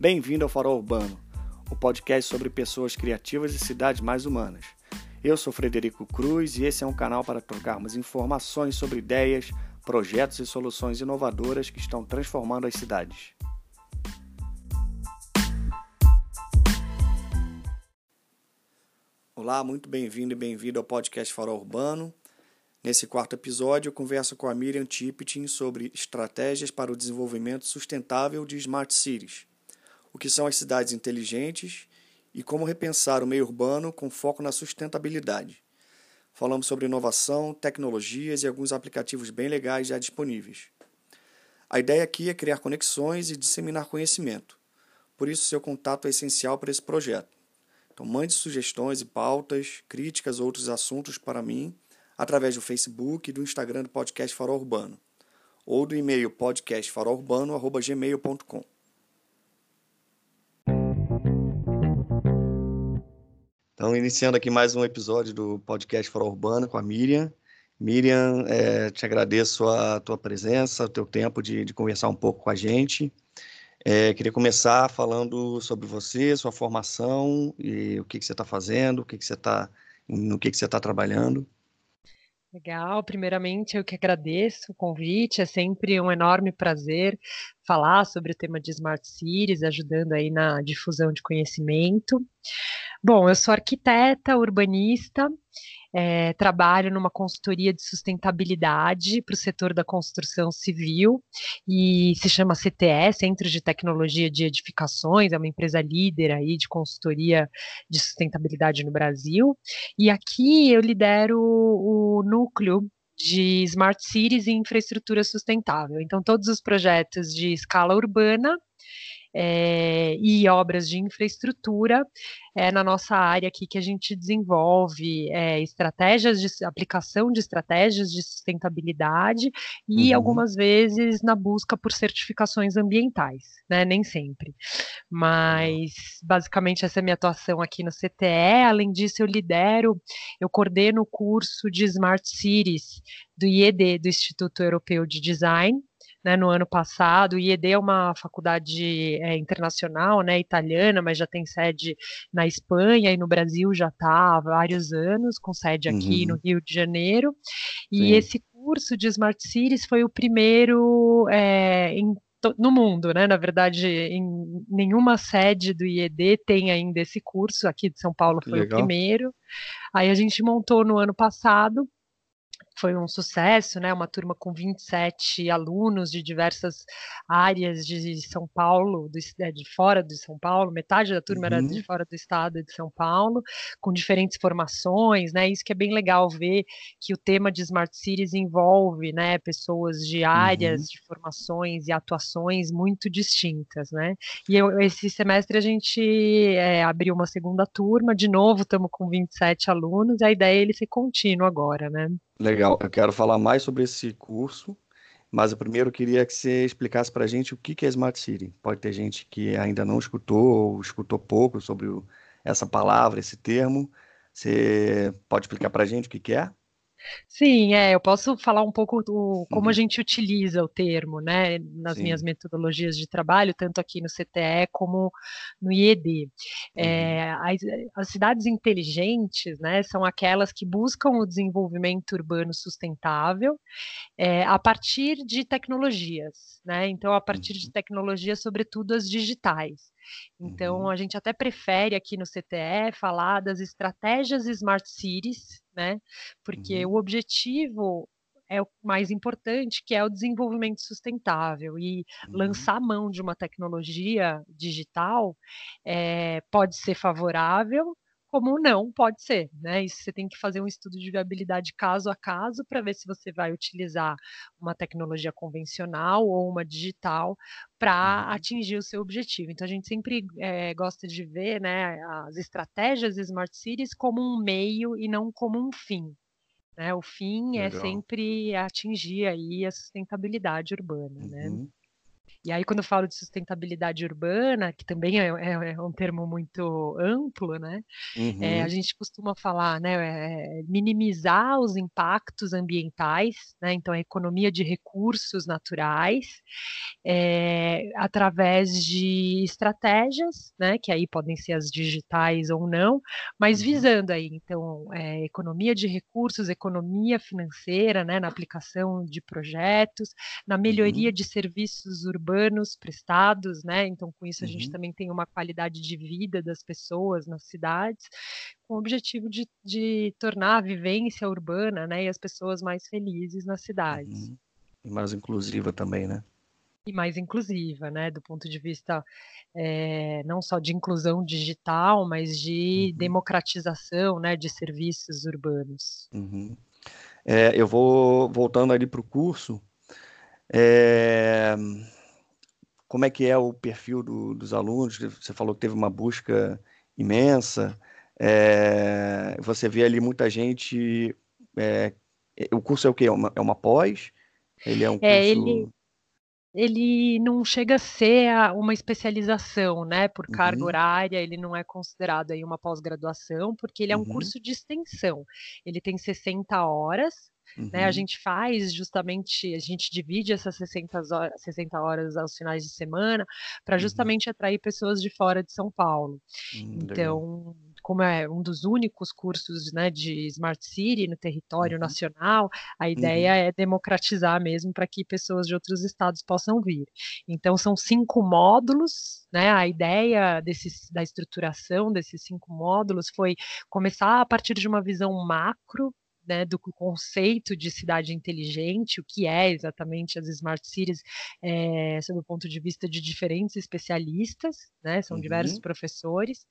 Bem-vindo ao Farol Urbano, o podcast sobre pessoas criativas e cidades mais humanas. Eu sou Frederico Cruz e esse é um canal para trocarmos informações sobre ideias, projetos e soluções inovadoras que estão transformando as cidades. Olá, muito bem-vindo e bem-vindo ao podcast Farol Urbano. Nesse quarto episódio, eu converso com a Miriam Tipitin sobre estratégias para o desenvolvimento sustentável de Smart Cities, o que são as cidades inteligentes e como repensar o meio urbano com foco na sustentabilidade. Falamos sobre inovação, tecnologias e alguns aplicativos bem legais já disponíveis. A ideia aqui é criar conexões e disseminar conhecimento. Por isso, seu contato é essencial para esse projeto. Então, mande sugestões e pautas, críticas ou outros assuntos para mim através do Facebook e do Instagram do Podcast Farol Urbano ou do e-mail podcastfarolurbano.gmail.com. Então, iniciando aqui mais um episódio do Podcast Farol Urbano com a Miriam. Miriam, é, te agradeço a tua presença, o teu tempo de, de conversar um pouco com a gente. É, queria começar falando sobre você, sua formação e o que, que você está fazendo, o que, que você está, no que, que você está trabalhando. Legal, primeiramente eu que agradeço o convite, é sempre um enorme prazer falar sobre o tema de Smart Cities, ajudando aí na difusão de conhecimento. Bom, eu sou arquiteta, urbanista, é, trabalho numa consultoria de sustentabilidade para o setor da construção civil e se chama CTE, Centro de Tecnologia de Edificações, é uma empresa líder aí de consultoria de sustentabilidade no Brasil. E aqui eu lidero o núcleo de Smart Cities e infraestrutura sustentável. Então, todos os projetos de escala urbana é, e obras de infraestrutura é na nossa área aqui que a gente desenvolve é, estratégias de aplicação de estratégias de sustentabilidade e uhum. algumas vezes na busca por certificações ambientais, né? Nem sempre. Mas basicamente essa é a minha atuação aqui no CTE. Além disso, eu lidero, eu coordeno o curso de Smart Cities do IED, do Instituto Europeu de Design, né, no ano passado. O IED é uma faculdade é, internacional, né, italiana, mas já tem sede na Espanha e no Brasil já está há vários anos, com sede aqui uhum. no Rio de Janeiro. E Sim. esse curso de Smart Cities foi o primeiro é, em no mundo, né? Na verdade, em nenhuma sede do IED tem ainda esse curso. Aqui de São Paulo foi o primeiro. Aí a gente montou no ano passado foi um sucesso, né? Uma turma com 27 alunos de diversas áreas de São Paulo, é, de fora de São Paulo, metade da turma uhum. era de uhum. fora do estado de São Paulo, com diferentes formações, né? Isso que é bem legal ver que o tema de Smart Cities envolve, né, pessoas de áreas, uhum. de formações e atuações muito distintas, né? E eu, esse semestre a gente é, abriu uma segunda turma, de novo estamos com 27 alunos, e a ideia é ele ser contínuo agora, né? Legal, eu quero falar mais sobre esse curso, mas eu primeiro queria que você explicasse para a gente o que é Smart City. Pode ter gente que ainda não escutou ou escutou pouco sobre essa palavra, esse termo. Você pode explicar para a gente o que é? Sim, é, eu posso falar um pouco do como uhum. a gente utiliza o termo, né, nas Sim. minhas metodologias de trabalho, tanto aqui no CTE como no IED. É, uhum. É, as, as, cidades inteligentes, né, são aquelas que buscam o desenvolvimento urbano sustentável é, a partir de tecnologias, né, então a partir uhum. de tecnologias, sobretudo as digitais. Então, uhum. a gente até prefere aqui no CTE falar das estratégias Smart Cities, né? Porque uhum. o objetivo é o mais importante, que é o desenvolvimento sustentável. E uhum. lançar mão de uma tecnologia digital é, pode ser favorável, como não pode ser, né? Isso você tem que fazer um estudo de viabilidade caso a caso para ver se você vai utilizar uma tecnologia convencional ou uma digital para uhum. atingir o seu objetivo. Então a gente sempre é, gosta de ver, né, as estratégias Smart Cities como um meio e não como um fim. Né? O fim é Legal. é sempre atingir aí a sustentabilidade urbana, né? uhum. né? E aí, quando eu falo de sustentabilidade urbana, que também é, é, é um termo muito amplo, né? Uhum. É, a gente costuma falar, né? É, minimizar os impactos ambientais, né? Então, a economia de recursos naturais, é, através de estratégias, né? Que aí podem ser as digitais ou não, mas uhum. visando aí, então, é, economia de recursos, economia financeira, né? Na aplicação de projetos, na melhoria uhum. de serviços urbanos urbanos prestados, né? Então, com isso, a uhum. gente também tem uma qualidade de vida das pessoas nas cidades, com o objetivo de, de tornar a vivência urbana né, e as pessoas mais felizes nas cidades. Uhum. E mais inclusiva também, né? E mais inclusiva, né? Do ponto de vista é, não só de inclusão digital, mas de uhum. democratização né, de serviços urbanos. Uhum. É, eu vou voltando ali para o curso. É, como é que é o perfil do, dos alunos? Você falou que teve uma busca imensa. É, você vê ali muita gente. É, o curso é o quê? É uma, é uma pós? Ele é um é, curso. Ele, ele não chega a ser uma especialização, né? Por carga uhum. horária, ele não é considerado aí uma pós-graduação, porque ele é um uhum. curso de extensão. Ele tem 60 horas, Uhum. Né, a gente faz justamente, a gente divide essas 60 horas, 60 horas aos finais de semana para uhum. justamente uhum. atrair pessoas de fora de São Paulo. Hum, então, como é um dos únicos cursos né, de Smart City no território uhum. nacional, a ideia uhum. é democratizar mesmo para que pessoas de outros estados possam vir. Então, são cinco módulos, né? A ideia desses, da estruturação desses cinco módulos foi começar a partir de uma visão macro né, do conceito de cidade inteligente, o que é exatamente as smart cities, é, sob o ponto de vista de diferentes especialistas, né, são uhum. diversos professores.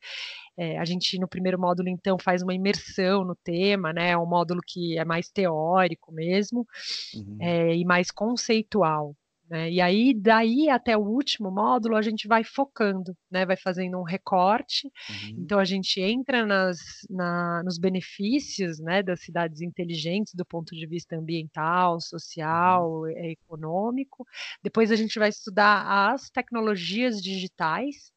É, a gente, no primeiro módulo, então, faz uma imersão no tema, né, é um módulo que é mais teórico mesmo, uhum. é, e mais conceitual. Né? E aí, daí até o último módulo, a gente vai focando, né? vai fazendo um recorte. Uhum. Então, a gente entra nas, na, nos benefícios né, das cidades inteligentes do ponto de vista ambiental, social, uhum. econômico. Depois, a gente vai estudar as tecnologias digitais,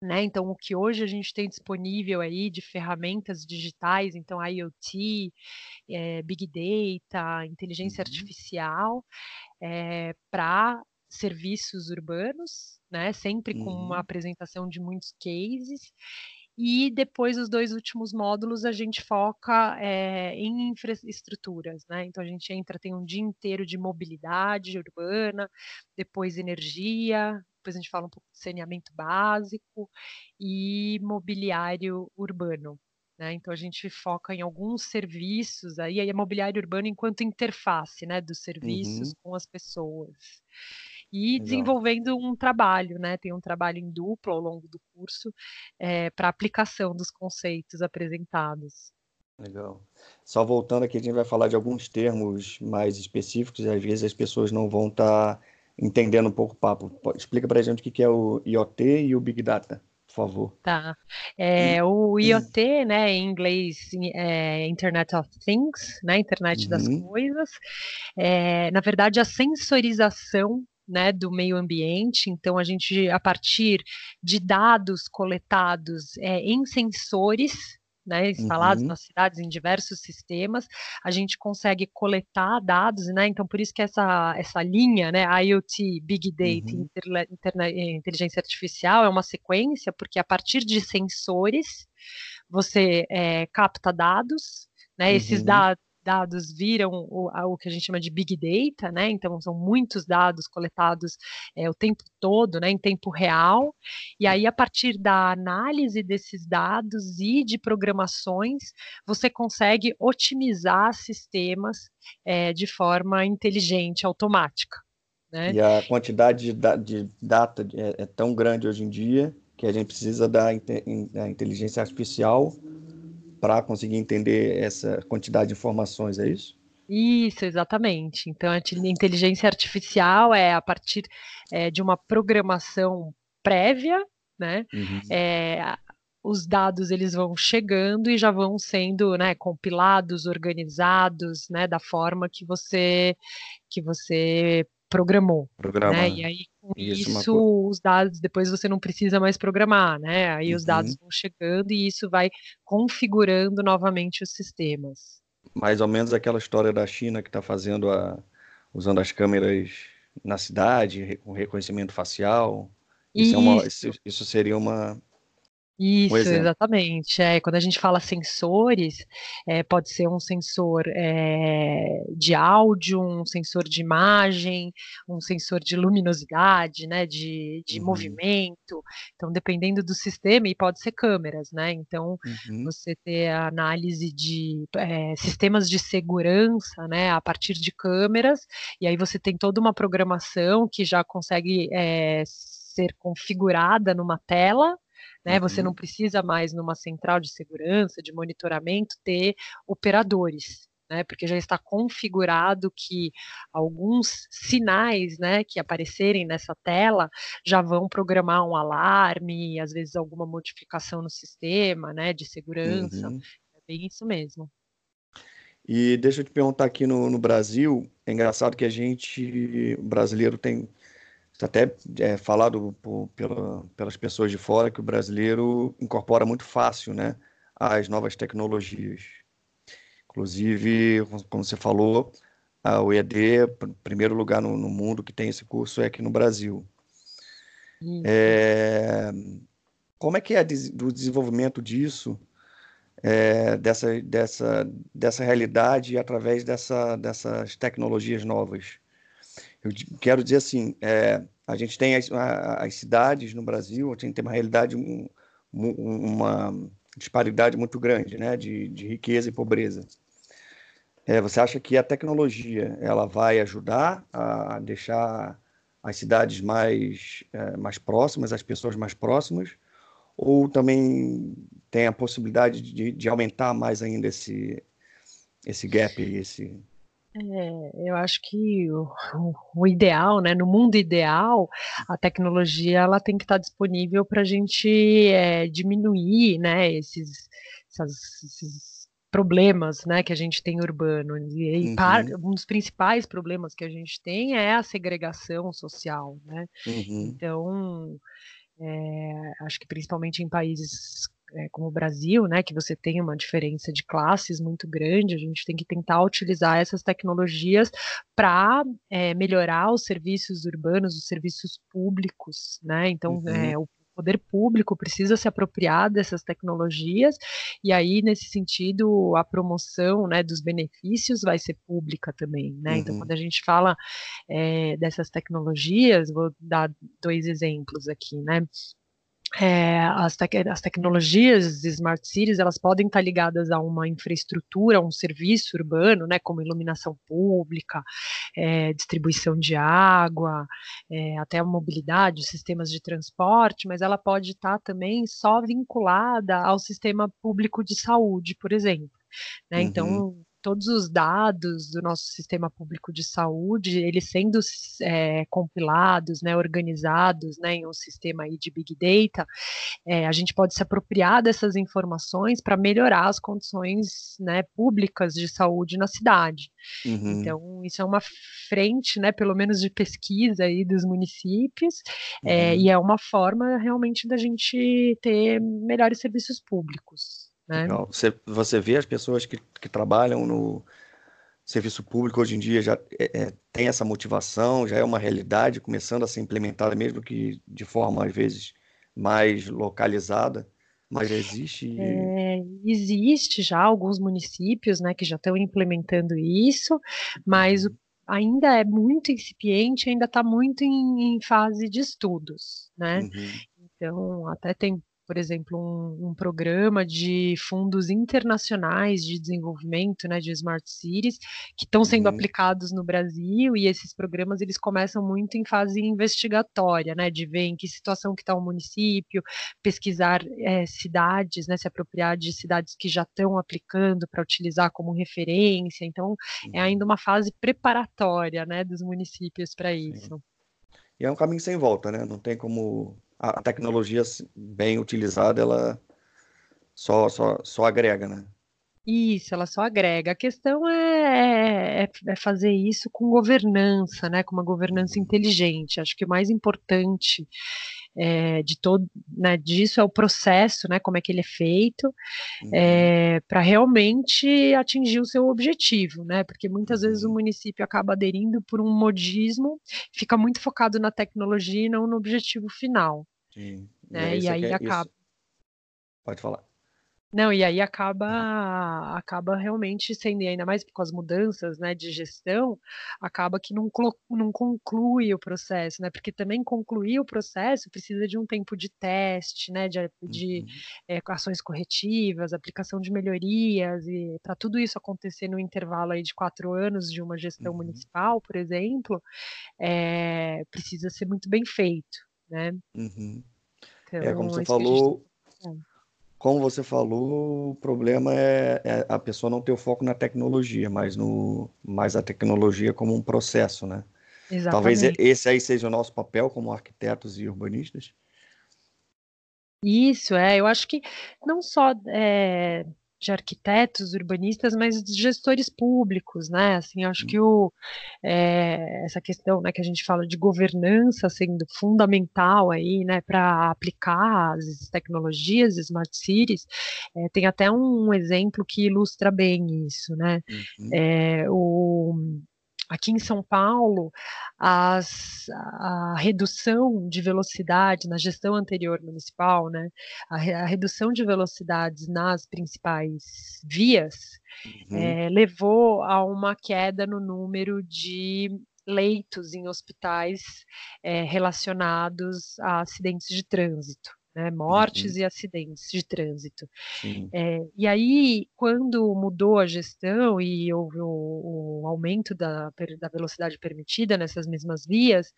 né? Então, o que hoje a gente tem disponível aí de ferramentas digitais, então IoT, é, Big Data, inteligência uhum. artificial, é, para serviços urbanos, né? Sempre com uhum. uma apresentação de muitos cases. E depois, os dois últimos módulos, a gente foca é, em infraestruturas, né? Então, a gente entra, tem um dia inteiro de mobilidade urbana, depois energia, depois a gente fala um pouco de saneamento básico e mobiliário urbano. Né? Então a gente foca em alguns serviços aí, aí é mobiliário urbano enquanto interface né, dos serviços uhum. com as pessoas. E Legal. desenvolvendo um trabalho, né? Tem um trabalho em duplo ao longo do curso é, eh, para aplicação dos conceitos apresentados. Legal. Só voltando aqui, a gente vai falar de alguns termos mais específicos, e às vezes as pessoas não vão estar tá entendendo um pouco o papo. Explica para a gente o que é o IoT e o Big Data, por favor. Tá. É, o IoT, né, em inglês, é Internet of Things, né, Internet uhum. das Coisas. É, na verdade, a sensorização né, do meio ambiente. Então, a gente, a partir de dados coletados é, em sensores, né, instalados uhum. nas cidades em diversos sistemas, a gente consegue coletar dados, né? Então por isso que essa essa linha, né, IoT, Big Data, uhum. Eh, inteligência artificial é uma sequência, porque a partir de sensores você é, capta dados, né? Esses uhum. dados dados viram o, o, que a gente chama de big data, né? Então são muitos dados coletados é, o tempo todo, né? Em tempo real. E aí a partir da análise desses dados e de programações, você consegue otimizar sistemas é, de forma inteligente, automática. Né? E a quantidade de, de data é, é, tão grande hoje em dia que a gente precisa da, da inteligência artificial para conseguir entender essa quantidade de informações, é isso? Isso, exatamente. Então, a inteligência artificial é a partir é, de uma programação prévia, né? Uhum. É, os dados eles vão chegando e já vão sendo né, compilados, organizados, né, da forma que você que você programou. Programar. Né? E aí, com isso, isso os dados, depois você não precisa mais programar, né? Aí uhum. os dados vão chegando e isso vai configurando novamente os sistemas. Mais ou menos aquela história da China que está fazendo a. usando as câmeras na cidade, com reconhecimento facial. Isso, isso. É uma, isso, isso seria uma, isso, exatamente. É, quando a gente fala sensores, é, pode ser um sensor é, de áudio, um sensor de imagem, um sensor de luminosidade, né, de, de uhum. movimento. Então, dependendo do sistema, e pode ser câmeras, né? Então, uhum. você ter a análise de é, sistemas de segurança, né, a partir de câmeras, e aí você tem toda uma programação que já consegue é, ser configurada numa tela né? Uhum. Você não precisa mais numa central de segurança, de monitoramento, ter operadores. Né, porque já está configurado que alguns sinais né, que aparecerem nessa tela já vão programar um alarme, às vezes alguma modificação no sistema né, de segurança. Uhum. É bem isso mesmo. E deixa eu te perguntar aqui no, no Brasil, é engraçado que a gente, o brasileiro tem até é, falado por, pela, pelas pessoas de fora que o brasileiro incorpora muito fácil né, as novas tecnologias. Inclusive, como você falou, a OED, primeiro lugar no, no mundo que tem esse curso é aqui no Brasil. É, como é que é do desenvolvimento disso, é, dessa, dessa, dessa realidade através dessa, dessas tecnologias novas? Eu quero dizer assim, é, a gente tem as, as, cidades no Brasil, a gente tem uma realidade, um, uma disparidade muito grande, né, de, de riqueza e pobreza. É, você acha que a tecnologia ela vai ajudar a deixar as cidades mais, é, mais próximas, as pessoas mais próximas, ou também tem a possibilidade de, de aumentar mais ainda esse, esse gap, esse, é, eu acho que o, o, ideal, né, no mundo ideal, a tecnologia ela tem que estar disponível para a gente é, diminuir, né, esses, essas, esses problemas, né, que a gente tem urbano. E, uhum. par, um dos principais problemas que a gente tem é a segregação social, né. Uhum. Então, é, acho que principalmente em países é, como o Brasil, né, que você tem uma diferença de classes muito grande, a gente tem que tentar utilizar essas tecnologias para é, melhorar os serviços urbanos, os serviços públicos, né? Então, uhum. é, o poder público precisa se apropriar dessas tecnologias e aí nesse sentido a promoção né, dos benefícios vai ser pública também né então, uhum. então quando a gente fala é, dessas tecnologias vou dar dois exemplos aqui né é, as, tec as, tecnologias smart cities elas podem estar ligadas a uma infraestrutura, a um serviço urbano, né, como iluminação pública, é, distribuição de água, é, até a mobilidade, sistemas de transporte, mas ela pode estar também só vinculada ao sistema público de saúde, por exemplo. Né? Uhum. Então, todos os dados do nosso sistema público de saúde, eles sendo é, compilados, né, organizados né, em um sistema aí de Big Data, é, a gente pode se apropriar dessas informações para melhorar as condições né, públicas de saúde na cidade. Uhum. Então, isso é uma frente, né, pelo menos de pesquisa aí dos municípios, é, uhum. e é uma forma realmente da gente ter melhores serviços públicos. Né? Legal. Você, você vê as pessoas que, que trabalham no serviço público hoje em dia já é, é, tem essa motivação, já é uma realidade começando a ser implementada, mesmo que de forma, às vezes, mais localizada, mas existe. É, existe já alguns municípios né, que já estão implementando isso, mas uhum. ainda é muito incipiente, ainda está muito em, em, fase de estudos. Né? Uhum. Então, até tem por exemplo, um, um, programa de fundos internacionais de desenvolvimento, né, de smart cities, que estão sendo uhum. aplicados no Brasil e esses programas eles começam muito em fase investigatória, né, de ver em que situação que está o município, pesquisar é, cidades, né, se apropriar de cidades que já estão aplicando para utilizar como referência. Então, é uhum. é ainda uma fase preparatória, né, dos municípios para isso. E é um caminho sem volta, né? Não tem como a tecnologia bem utilizada, ela só, só, só agrega, né? Isso, ela só agrega. A questão é, é, é, fazer isso com governança, né, com uma governança inteligente. Acho que o mais importante é, de todo, né, disso é o processo, né, como é que ele é feito, uhum. é, para realmente atingir o seu objetivo, né, porque muitas vezes o uhum. município acaba aderindo por um modismo, fica muito focado na tecnologia e não no objetivo final. Sim. Né, e, e aí acaba. Isso. Pode falar. Não, e aí acaba acaba realmente sendo, ainda mais com as mudanças, né, de gestão, acaba que não não conclui o processo, né, porque também concluir o processo precisa de um tempo de teste, né, de de, Uhum. eh, ações corretivas, aplicação de melhorias e para tudo isso acontecer no intervalo aí de 4 anos de uma gestão Uhum. municipal, por exemplo, eh, precisa ser muito bem feito, né. Uhum. É, como então, você que a gente falou como você falou, o problema é, é a pessoa não ter o foco na tecnologia, mas no mais a tecnologia como um processo, né? Talvez esse aí seja o nosso papel como arquitetos e urbanistas. Isso, é. Eu acho que não só é, de arquitetos, urbanistas, mas de gestores públicos, né? Assim, acho que o, é, essa questão, né, que a gente fala de governança sendo fundamental aí, né, para aplicar as tecnologias, smart cities, é, tem até um exemplo que ilustra bem isso, né? Uhum. É, o Aqui em São Paulo, as, a redução de velocidade na gestão anterior municipal, né, a, a redução de velocidades nas principais vias, uhum. é, levou a uma queda no número de leitos em hospitais é, relacionados a acidentes de trânsito né, mortes uhum. e acidentes de trânsito. É, e aí, quando mudou a gestão e houve o, o aumento da, da, velocidade permitida nessas mesmas vias,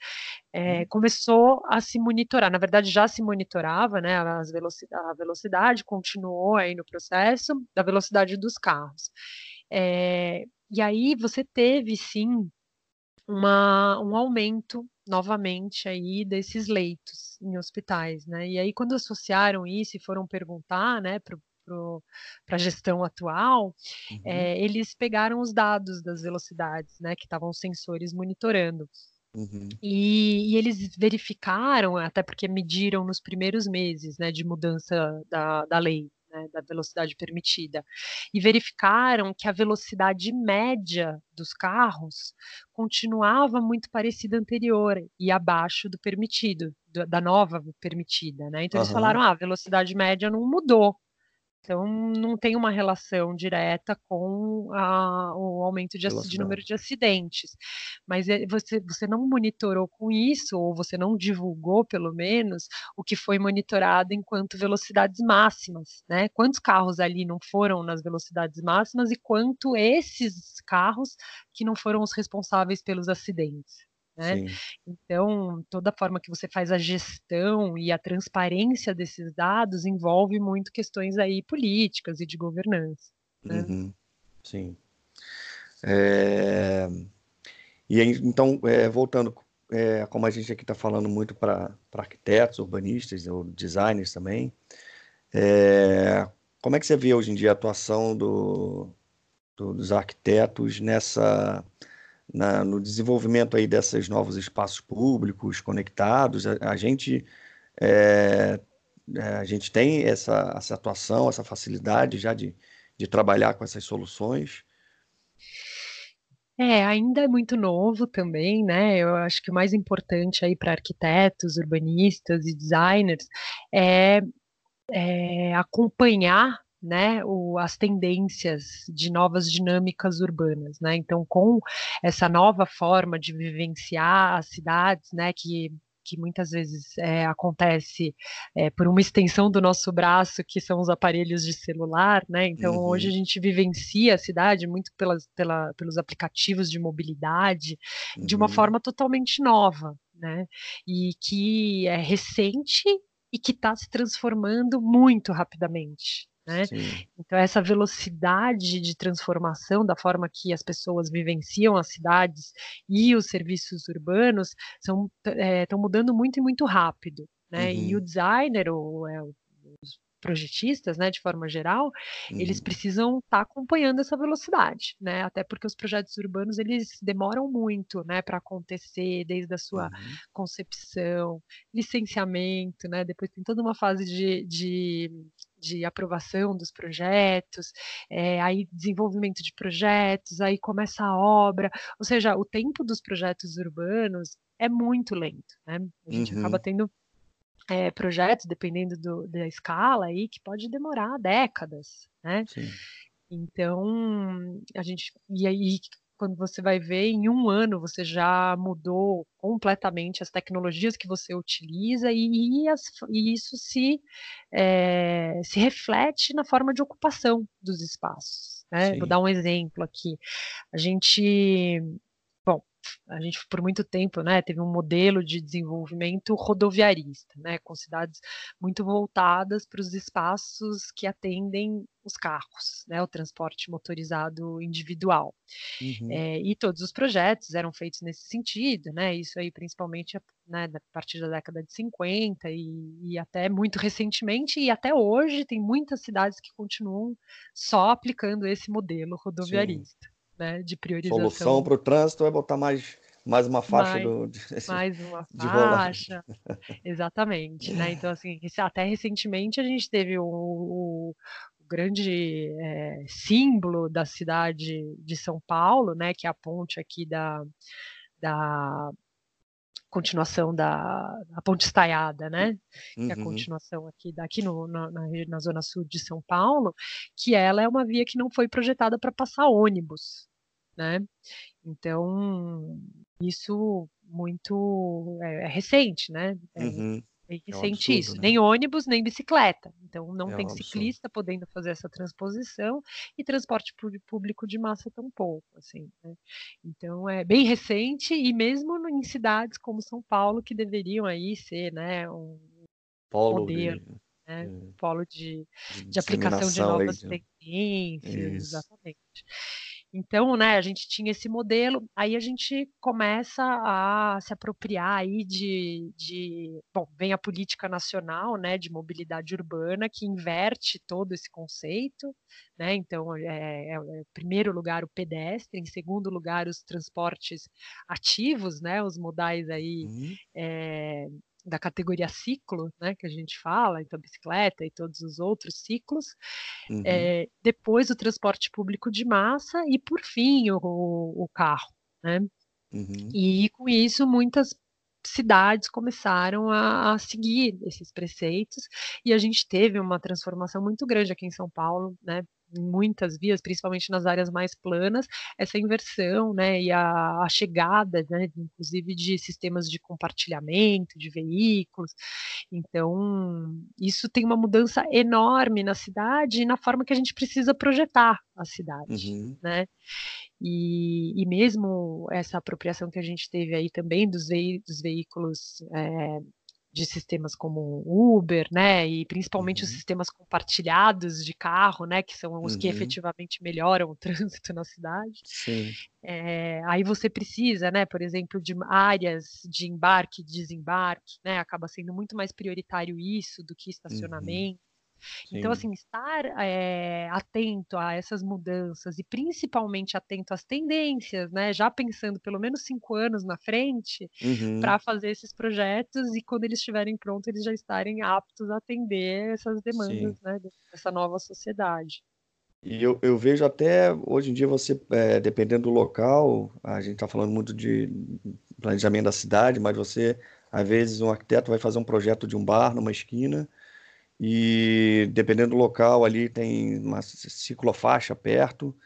é, uhum. começou a se monitorar. Na verdade, já se monitorava, né, velocidade, a velocidade continuou aí no processo da velocidade dos carros. É, e aí você teve sim uma, um aumento novamente aí desses leitos em hospitais, né? E aí quando associaram isso e foram perguntar, né, para a gestão atual, uhum. é, eles pegaram os dados das velocidades, né, que estavam os sensores monitorando. Uhum. E, e, eles verificaram, até porque mediram nos primeiros meses né, de mudança da, da lei, né, da velocidade permitida, e verificaram que a velocidade média dos carros continuava muito parecida à anterior e abaixo do permitido, da nova permitida, né? Então uhum. eles falaram, ah, a velocidade média não mudou, então, não tem uma relação direta com a, o aumento de, de, número de acidentes. Mas é, você, você não monitorou com isso, ou você não divulgou, pelo menos, o que foi monitorado enquanto velocidades máximas. Né? Quantos carros ali não foram nas velocidades máximas e quanto esses carros que não foram os responsáveis pelos acidentes. Né? Então, toda forma que você faz a gestão e a transparência desses dados envolve muito questões aí políticas e de governança. Né? Uhum. Sim. É... E aí, então, é, voltando, é, como a gente aqui está falando muito para arquitetos, urbanistas ou designers também, como é que você vê hoje em dia a atuação do, do, dos arquitetos nessa na, no desenvolvimento aí desses novos espaços públicos conectados. A, a gente é, é, a gente tem essa, essa atuação, essa facilidade já de, de trabalhar com essas soluções. É, ainda é muito novo também, né? Eu acho que o mais importante aí para arquitetos, urbanistas e designers é, é acompanhar né, o, as tendências de novas dinâmicas urbanas, né? Então, com essa nova forma de vivenciar as cidades, né, que que muitas vezes é, acontece é, por uma extensão do nosso braço, que são os aparelhos de celular, né? Então uhum. hoje a gente vivencia a cidade muito pelas, pela, pelos aplicativos de mobilidade uhum. de uma uhum. forma totalmente nova, né? E que é recente e que está se transformando muito rapidamente. Né? Então, essa velocidade de transformação da forma que as pessoas vivenciam as cidades e os serviços urbanos estão é, mudando muito e muito rápido. Né? Uhum. E o designer, o, é, os projetistas, né, de forma geral, uhum. eles precisam estar tá acompanhando essa velocidade, né? Até porque os projetos urbanos eles demoram muito, né, para acontecer, desde a sua uhum. concepção, licenciamento, né? Depois tem toda uma fase de, de de aprovação dos projetos, é, aí desenvolvimento de projetos, aí começa a obra, ou seja, o tempo dos projetos urbanos é muito lento, né? A gente uhum. acaba tendo é, projetos, dependendo do, da escala, aí, que pode demorar décadas, né? Sim. Então, a gente. E aí, quando você vai ver, em um ano você já mudou completamente as tecnologias que você utiliza e, as, e isso se, é, se reflete na forma de ocupação dos espaços. Né? Vou dar um exemplo aqui. A gente a gente por muito tempo, né, teve um modelo de desenvolvimento rodoviarista, né, com cidades muito voltadas para os espaços que atendem os carros, né, o transporte motorizado individual. Uhum. É, e todos os projetos eram feitos nesse sentido, né, isso aí principalmente né, a partir da década de 50 e, e, até muito recentemente e até hoje tem muitas cidades que continuam só aplicando esse modelo rodoviarista. Né, de priorização. Solução para o trânsito é botar mais, mais uma faixa mais, do, de, mais uma faixa, exatamente, né? Então assim, até recentemente a gente teve o, o, grande é, símbolo da cidade de São Paulo, né, que é a ponte aqui da, da continuação da a Ponte Estaiada, né? Uhum. Que é a uhum. continuação aqui daqui no, na, na, zona sul de São Paulo, que ela é uma via que não foi projetada para passar ônibus, né? Então, isso muito é, é recente, né? É, uhum. recente é um absurdo, isso. Né? Nem ônibus, nem bicicleta. Então, não é tem um ciclista podendo fazer essa transposição e transporte público de massa tampouco, assim. Né? Então, é bem recente e mesmo em cidades como São Paulo, que deveriam aí ser, né, um polo modelo. De... Né? É. Polo de, de, de aplicação de novas tendências, exatamente. Então, né, a gente tinha esse modelo, aí a gente começa a se apropriar aí de, de bom, vem a política nacional, né, de mobilidade urbana, que inverte todo esse conceito, né, então, é, é, em primeiro lugar o pedestre, em segundo lugar os transportes ativos, né, os modais aí uhum. é, da categoria ciclo, né, que a gente fala, então bicicleta e todos os outros ciclos, uhum. é, depois o transporte público de massa e por fim o, o carro, né? Uhum. E com isso muitas cidades começaram a, a, seguir esses preceitos e a gente teve uma transformação muito grande aqui em São Paulo, né? Muitas vias, principalmente nas áreas mais planas, essa inversão, né, e a, a chegada, né, inclusive de sistemas de compartilhamento de veículos. Então, isso tem uma mudança enorme na cidade e na forma que a gente precisa projetar a cidade, uhum. né? E, e, mesmo essa apropriação que a gente teve aí também dos, dos veículos é, de sistemas como Uber, né, e principalmente uhum. os sistemas compartilhados de carro, né, que são os uhum. que efetivamente melhoram o trânsito na cidade. É, aí você precisa, né, por exemplo, de áreas de embarque e desembarque, né, acaba sendo muito mais prioritário isso do que estacionamento. Uhum. Então, assim, estar é, atento a essas mudanças e principalmente atento às tendências, né? Já pensando pelo menos cinco anos na frente uhum. para fazer esses projetos e quando eles estiverem prontos, eles já estarem aptos a atender essas demandas, Sim. né? Dessa nova sociedade. E eu, eu vejo até hoje em dia você, é, dependendo do local, a gente está falando muito de planejamento da cidade, mas você, às vezes, um arquiteto vai fazer um projeto de um bar numa esquina e dependendo do local ali tem uma ciclofaixa perto.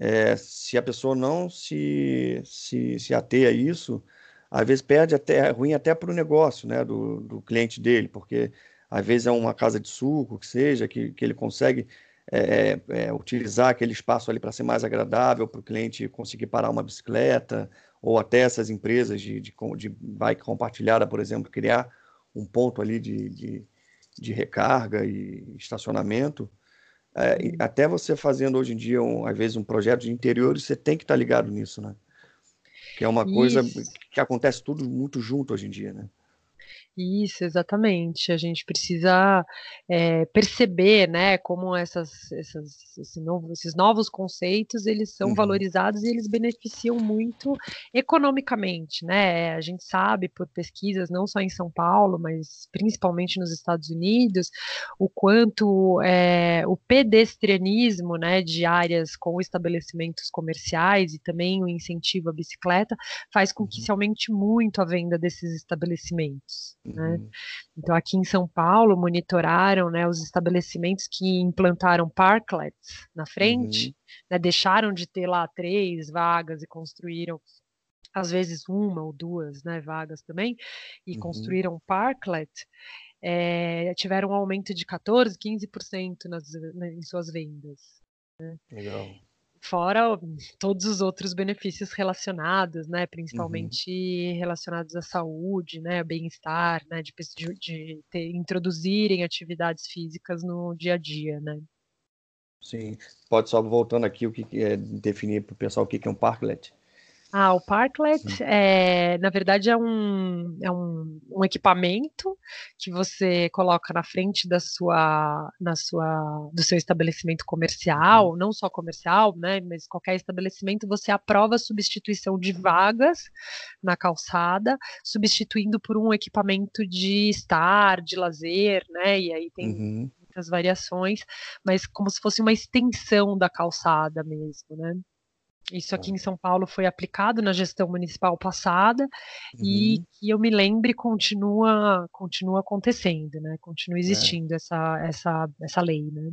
É, se a pessoa não se, se, se ater a isso, às vezes perde até, é ruim até para o negócio né, do, do cliente dele, porque às vezes é uma casa de suco, que seja, que, que ele consegue é, é, é utilizar aquele espaço ali para ser mais agradável, para o cliente conseguir parar uma bicicleta, ou até essas empresas de, de, de bike compartilhada, por exemplo, criar um ponto ali de, de de recarga e estacionamento. É, uhum. até você fazendo hoje em dia, um, às vezes, um projeto de interior, você tem que estar tá ligado nisso, né? Que é uma Isso. coisa que acontece tudo muito junto hoje em dia, né? Isso, exatamente. A gente precisa é, perceber, né, como essas, essas, esse novo, esses novos conceitos eles são uhum. valorizados e eles beneficiam muito economicamente, né? A gente sabe por pesquisas não só em São Paulo, mas principalmente nos Estados Unidos, o quanto é, o pedestrianismo, né, de áreas com estabelecimentos comerciais e também o incentivo à bicicleta faz com que uhum. se aumente muito a venda desses estabelecimentos. Né? Uhum. Então, aqui em São Paulo, monitoraram né, os estabelecimentos que implantaram parklets na frente, uhum. né, deixaram de ter lá três vagas e construíram às vezes uma ou duas né, vagas também, e uhum. construíram parklet, é, tiveram um aumento de 14%, 15% nas, né, em suas vendas. Né? Legal fora todos os outros benefícios relacionados, né, principalmente uhum. relacionados à saúde, né, bem-estar, né, de, de, de ter, introduzirem atividades físicas no dia a dia, né. Sim, pode só voltando aqui o que é definir para o pessoal o que é um parklet. Ah, o Parklet, é, na verdade, é, um, é um, um, equipamento que você coloca na frente da sua, na sua, do seu estabelecimento comercial, não só comercial, né, mas qualquer estabelecimento, você aprova a substituição de vagas na calçada, substituindo por um equipamento de estar, de lazer, né, e aí tem uhum. muitas variações, mas como se fosse uma extensão da calçada mesmo, né. Isso aqui em São Paulo foi aplicado na gestão municipal passada uhum. e que eu me lembre continua continua acontecendo, né? Continua é. existindo é. essa, essa, essa lei, né?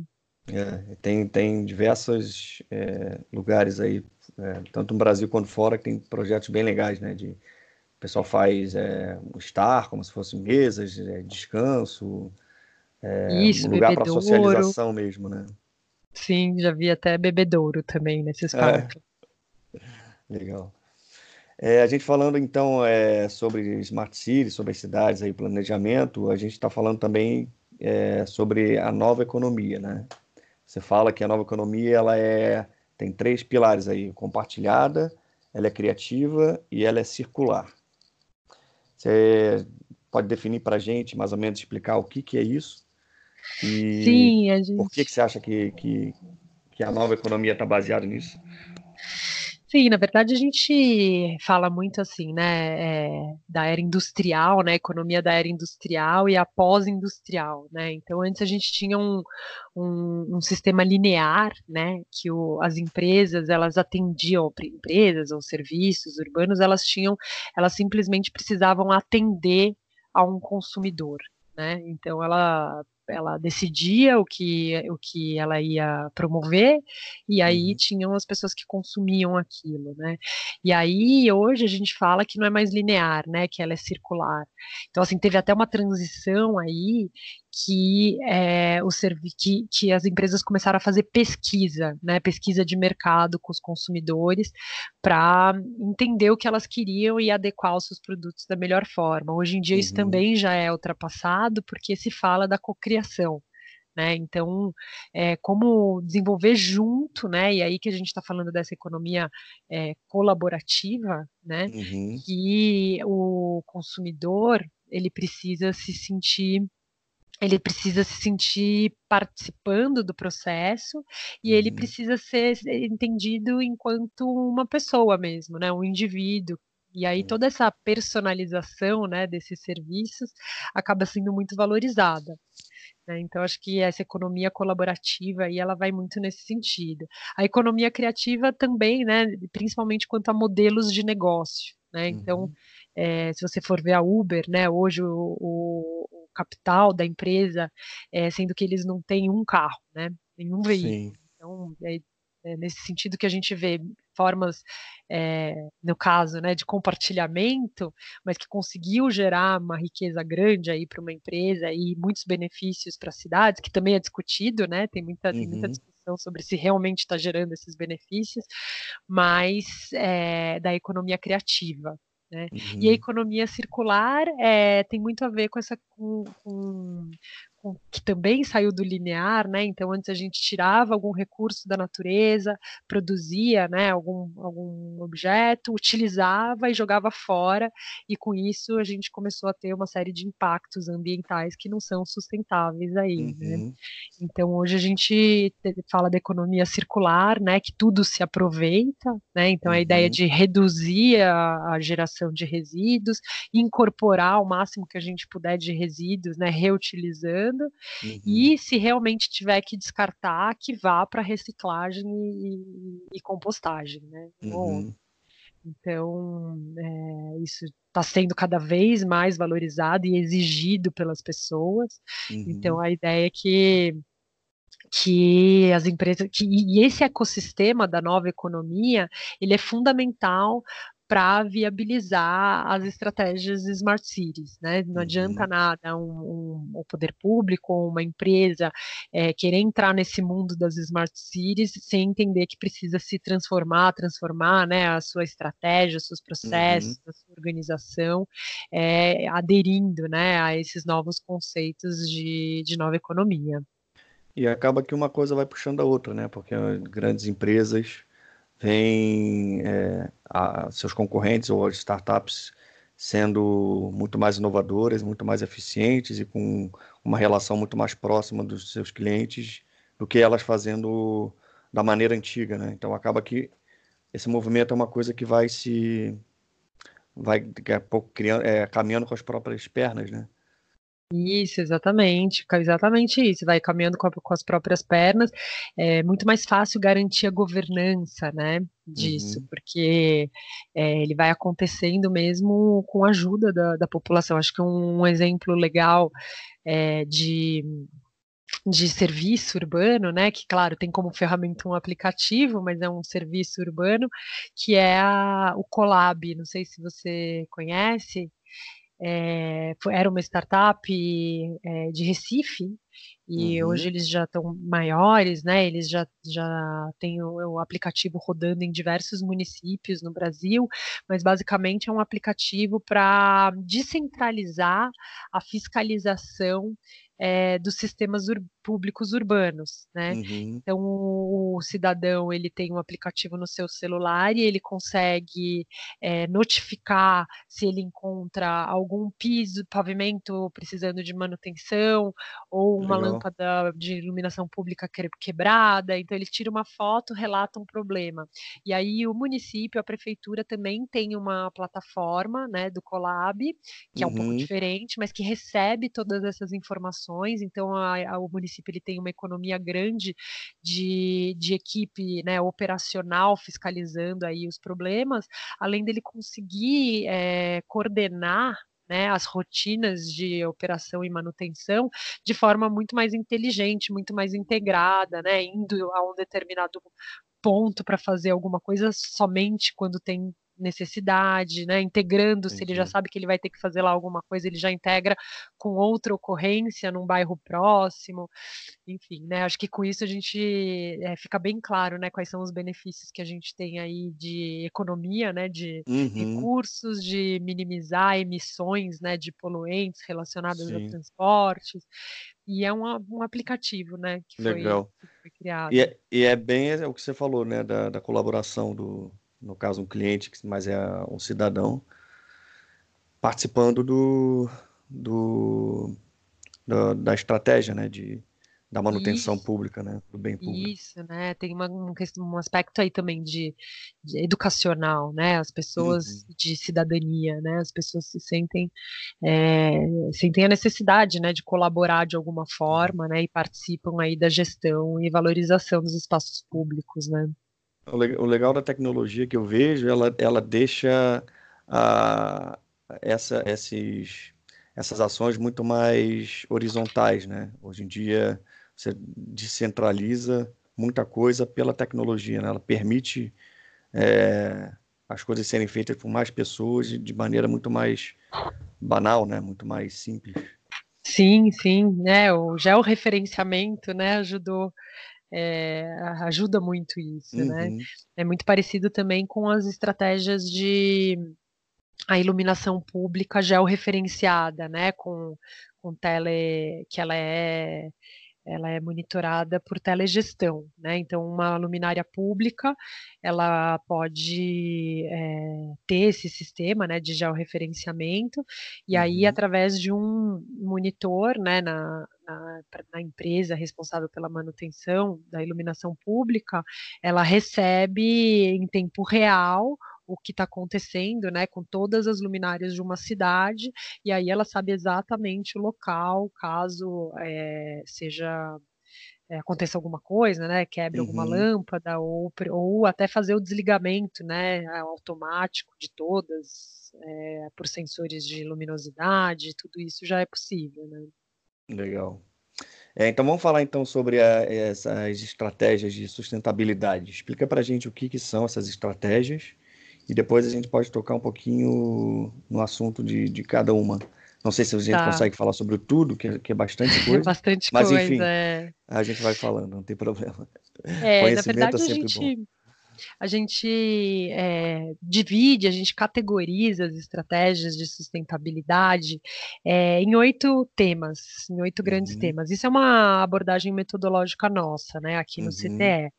É, tem, tem diversos é, lugares aí, é, tanto no Brasil quanto fora, que tem projetos bem legais, né? De, o pessoal faz é, um estar, como se fossem mesas, descanso, Isso, um lugar para socialização mesmo, né? Sim, já vi até bebedouro também nesses parques. Legal. É, a gente falando então é, sobre Smart Cities, sobre as cidades aí, planejamento, a gente está falando também é, sobre a nova economia, né? Você fala que a nova economia ela é tem três pilares aí: compartilhada, ela é criativa e ela é circular. Você pode definir para a gente, mais ou menos, explicar o que, que é isso? E Sim, a gente... por que, que você acha que, que, que a nova economia está baseada nisso? Sim, na verdade a gente fala muito assim, né, é, da era industrial, né, economia da era industrial e a pós-industrial, né, então antes a gente tinha um, um, um sistema linear, né, que o, as empresas, elas atendiam, empresas ou serviços urbanos, elas tinham, elas simplesmente precisavam atender a um consumidor, né, então ela ela decidia o que, o que ela ia promover, e aí uhum. tinham as pessoas que consumiam aquilo, né? E aí, hoje, a gente fala que não é mais linear, né? Que ela é circular. Então, assim, teve até uma transição aí que, é, o que, que as empresas começaram a fazer pesquisa, né, pesquisa de mercado com os consumidores, para entender o que elas queriam e adequar os seus produtos da melhor forma. Hoje em dia uhum. isso também já é ultrapassado, porque se fala da cocriação. Né? Então, é, como desenvolver junto, né? E aí que a gente está falando dessa economia é, colaborativa, né? Uhum. Que o consumidor ele precisa se sentir ele precisa se sentir participando do processo e uhum. ele precisa ser entendido enquanto uma pessoa mesmo, né, um indivíduo. E aí toda essa personalização, né, desses serviços acaba sendo muito valorizada. Né? Então acho que essa economia colaborativa aí ela vai muito nesse sentido. A economia criativa também, né, principalmente quanto a modelos de negócio. Né? Então, uhum. É, se você for ver a Uber, né, hoje o, o capital da empresa, é, sendo que eles não têm um carro, né? Nenhum veículo. Sim. Então, é, é, nesse sentido que a gente vê formas, é, no caso, né, de compartilhamento, mas que conseguiu gerar uma riqueza grande aí para uma empresa e muitos benefícios para cidades, que também é discutido, né? Tem muita, uhum. tem muita uhum. discussão sobre se realmente está gerando esses benefícios, mas é, da economia criativa. Né? Uhum. E a uhum. economia circular é, tem muito a ver com essa, com, com, que também saiu do linear, né? Então antes a gente tirava algum recurso da natureza, produzia, né, algum, algum objeto, utilizava e jogava fora, e com isso a gente começou a ter uma série de impactos ambientais que não são sustentáveis aí, né? uhum. né? Então hoje a gente fala da economia circular, né, que tudo se aproveita, né? Então a ideia uhum. de reduzir a, a geração de resíduos, incorporar o máximo que a gente puder de resíduos, né, reutilizando uhum. e se realmente tiver que descartar, que vá para reciclagem e, e, compostagem, né? Uhum. Então, é, isso está sendo cada vez mais valorizado e exigido pelas pessoas. Uhum. Então, a ideia é que que as empresas que, e esse ecossistema da nova economia ele é fundamental para viabilizar as estratégias Smart Cities. Né? Não uhum. adianta nada um, um, o poder público uma empresa é, querer entrar nesse mundo das Smart Cities sem entender que precisa se transformar, transformar né, a sua estratégia, os seus processos, uhum. a sua organização, é, aderindo né, a esses novos conceitos de, de nova economia. E acaba que uma coisa vai puxando a outra, né? Porque grandes empresas vêm é, a, seus concorrentes ou startups sendo muito mais inovadoras, muito mais eficientes e com uma relação muito mais próxima dos seus clientes do que elas fazendo da maneira antiga, né? Então acaba que esse movimento é uma coisa que vai se vai daqui a pouco criando, é, caminhando com as próprias pernas, né? Isso, exatamente, exatamente isso. Vai caminhando com, a, com, as próprias pernas. É muito mais fácil garantir a governança, né, disso, uhum. porque é, ele vai acontecendo mesmo com a ajuda da, da população. Acho que um, um exemplo legal é, de de serviço urbano, né, que claro tem como ferramenta um aplicativo, mas é um serviço urbano, que é a, o Colab, não sei se você conhece, é, era uma startup é, de Recife, e uhum. hoje eles já estão maiores, né? Eles já, já têm o, o, aplicativo rodando em diversos municípios no Brasil, mas basicamente é um aplicativo para descentralizar a fiscalização é, dos sistemas ur públicos urbanos, né? Uhum. Então o, o, cidadão ele tem um aplicativo no seu celular e ele consegue é, notificar se ele encontra algum piso, pavimento precisando de manutenção ou uma Legal. lâmpada de iluminação pública quebrada. Então ele tira uma foto, relata um problema. E aí o município, a prefeitura também tem uma plataforma, né, do Colab, que uhum. é um pouco uhum. diferente, mas que recebe todas essas informações ações, então a, a, o município ele tem uma economia grande de, de equipe né, operacional fiscalizando aí os problemas, além dele conseguir é, coordenar né, as rotinas de operação e manutenção de forma muito mais inteligente, muito mais integrada, né, indo a um determinado ponto para fazer alguma coisa somente quando tem necessidade, né? Integrando, se ele já sabe que ele vai ter que fazer lá alguma coisa, ele já integra com outra ocorrência num bairro próximo, enfim, né? Acho que com isso a gente é, fica bem claro, né? Quais são os benefícios que a gente tem aí de economia, né? De uhum. recursos, de minimizar emissões, né? De poluentes relacionadas Sim. a transportes. E é um, um aplicativo, né? Que Legal. Foi, que foi criado. E é, e é bem é o que você falou, né? Da, da colaboração do, no caso um cliente, mas é um cidadão, participando do, do, do da estratégia, né, de, da manutenção Isso. pública, né, do bem público. Isso, né, tem uma, um, um aspecto aí também de, de educacional, né, as pessoas uhum. de cidadania, né, as pessoas se sentem, é, sentem a necessidade, né, de colaborar de alguma forma, né, e participam aí da gestão e valorização dos espaços públicos, né. O legal da tecnologia que eu vejo, ela, ela deixa a, essa, esses, essas ações muito mais horizontais, né? Hoje em dia, você descentraliza muita coisa pela tecnologia, né? Ela permite é, as coisas serem feitas por mais pessoas de maneira muito mais banal, né? Muito mais simples. Sim, sim, né? O georreferenciamento, né, ajudou é, ajuda muito isso, né? uhum. né? É muito parecido também com as estratégias de a iluminação pública georreferenciada, né, com, com tele, que ela é ela é monitorada por telegestão, né? Então, uma luminária pública, ela pode é, ter esse sistema, né, de georreferenciamento, e uhum. aí, através de um monitor, né, na, na, na, empresa responsável pela manutenção da iluminação pública, ela recebe em tempo real o que está acontecendo, né, com todas as luminárias de uma cidade, e aí ela sabe exatamente o local, caso é, seja é, aconteça alguma coisa, né, quebre uhum. alguma lâmpada, ou, ou até fazer o desligamento, né, automático de todas, é, por sensores de luminosidade, tudo isso já é possível, né. Legal. É, então vamos falar então sobre a, essas estratégias de sustentabilidade. Explica para a gente o que, que são essas estratégias e depois a gente pode tocar um pouquinho no assunto de, de cada uma. Não sei se a gente tá. consegue falar sobre tudo, que é, que é bastante coisa. bastante mas, coisa, enfim, é. a gente vai falando, não tem problema. É, na verdade, é a gente, bom. A gente é, divide, a gente categoriza as estratégias de sustentabilidade é, em oito temas, em oito grandes uhum. temas. Isso é uma abordagem metodológica nossa, né, aqui no uhum. CTE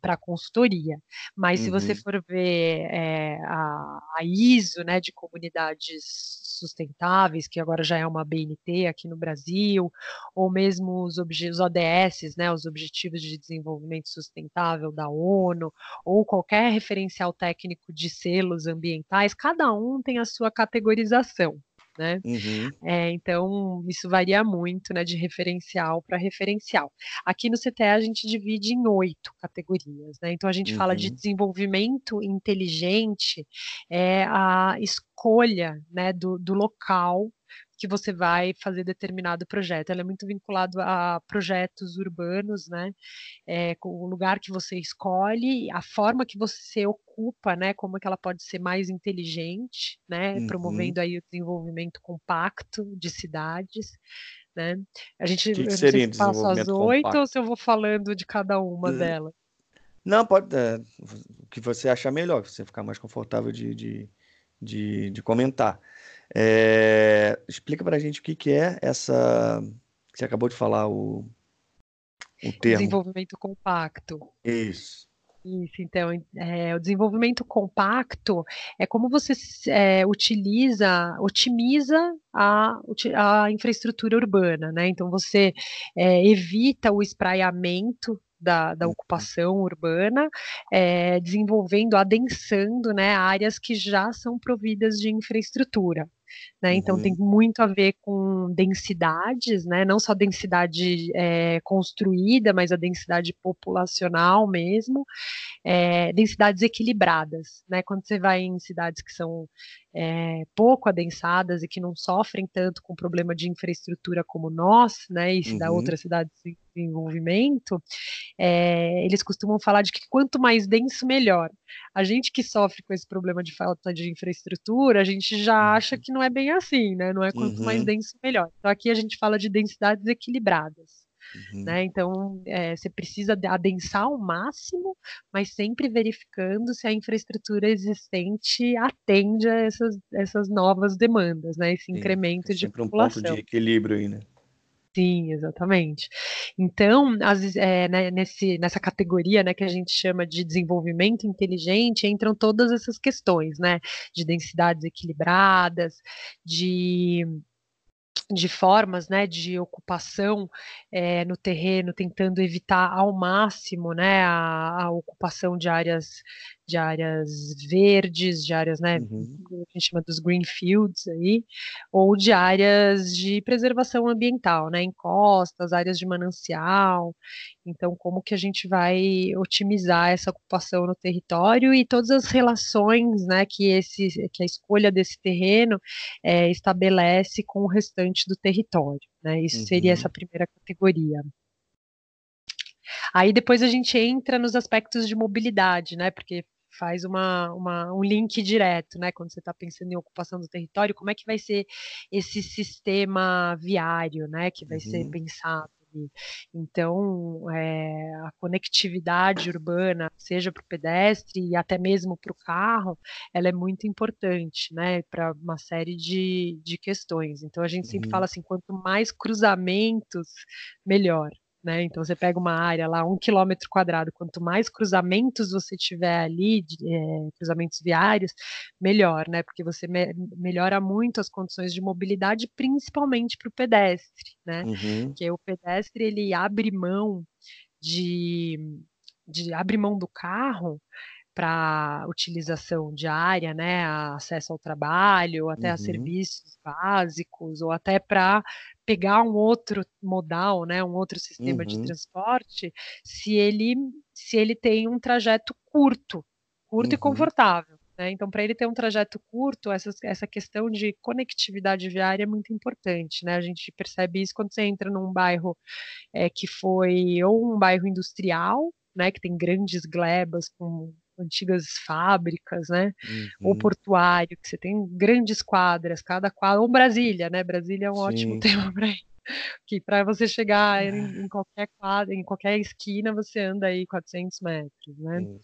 para consultoria. Mas uhum. se você uhum. for ver é, a, a, ISO, né, de comunidades sustentáveis, que agora já é uma BNT aqui no Brasil, ou mesmo os, os ODS, né, os Objetivos de Desenvolvimento Sustentável da ONU, ou qualquer referencial técnico de selos ambientais, cada um tem a sua categorização né? Uhum. É, então, isso varia muito, né, de referencial para referencial. Aqui no CTE a gente divide em oito categorias, né? Então a gente uhum. fala de uhum. desenvolvimento inteligente, é a escolha, né, do, do local que você vai fazer determinado projeto. Ela é muito vinculado a projetos urbanos, né? É, com o lugar que você escolhe, a forma que você ocupa, né? Como é que ela pode ser mais inteligente, né? Uhum. Promovendo aí o desenvolvimento compacto de cidades. Né? A gente que que não sei se passo as oito ou se eu vou falando de cada uma delas. Não, pode. É, o que você achar melhor, você ficar mais confortável de, de, de, de comentar. É, explica para a gente o que, que é essa. Você acabou de falar o, o termo. Desenvolvimento compacto. Isso. Isso, então, é, o desenvolvimento compacto é como você é, utiliza, otimiza a, a infraestrutura urbana, né? Então, você é, evita o espraiamento da, da uhum. ocupação urbana, é, desenvolvendo, adensando né, áreas que já são providas de infraestrutura. Né? Então tem uhum. muito a ver com densidades, né? não só densidade é, construída, mas a densidade populacional mesmo, é, densidades equilibradas. Né? Quando você vai em cidades que são é, pouco adensadas e que não sofrem tanto com problema de infraestrutura como nós, né, e se uhum. da outras cidades em desenvolvimento, é, eles costumam falar de que quanto mais denso, melhor. A gente que sofre com esse problema de falta de infraestrutura, a gente já acha uhum. que não é bem assim, né? Não é quanto uhum. mais denso, melhor. Então aqui a gente fala de densidades equilibradas. Uhum. Né? Então, é, você precisa adensar ao máximo, mas sempre verificando se a infraestrutura existente atende a essas, essas novas demandas, né? esse Sim, incremento é de população. um ponto de equilíbrio aí, né? Sim, exatamente. Então, as, é, né, nesse, nessa categoria né, que a gente chama de desenvolvimento inteligente, entram todas essas questões, né? De densidades equilibradas, de de formas né, de ocupação é, no terreno, tentando evitar ao máximo né, a, a, ocupação de áreas de áreas verdes, de áreas, né, uhum. a gente chama dos green fields aí, ou de áreas de preservação ambiental, né, encostas, áreas de manancial. Então, como que a gente vai otimizar essa ocupação no território e todas as relações, né, que esse, que a escolha desse terreno é, estabelece com o restante do território, né? Isso uhum. seria essa primeira categoria. Aí depois a gente entra nos aspectos de mobilidade, né? Porque faz uma, uma, um link direto, né? Quando você está pensando em ocupação do território, como é que vai ser esse sistema viário, né? Que vai uhum. ser pensado. Então, é, a conectividade urbana, seja para o pedestre e até mesmo para o carro, ela é muito importante, né, para uma série de, de questões. Então, a gente sempre Uhum. fala assim, quanto mais cruzamentos, melhor. Né? Então você pega uma área lá, um quilômetro quadrado, quanto mais cruzamentos você tiver ali, é, cruzamentos viários, melhor, né? Porque você me melhora muito as condições de mobilidade, principalmente para o pedestre, né? Uhum. Porque o pedestre ele abre mão de, de abre mão do carro para utilização diária, né, acesso ao trabalho, até uhum. a serviços básicos, ou até para pegar um outro modal, né, um outro sistema uhum. de transporte, se ele se ele tem um trajeto curto, curto uhum. e confortável. Né? Então, para ele ter um trajeto curto, essa, essa questão de conectividade viária é muito importante. Né? A gente percebe isso quando você entra num bairro é, que foi ou um bairro industrial, né, que tem grandes glebas com antigas fábricas, né? Uhum. Ou portuário, que você tem grandes quadras, cada quadra, ou Brasília, né? Brasília é um Sim. ótimo tema para que para você chegar em, em, qualquer quadra, em qualquer esquina, você anda aí 400 metros, né? Sim.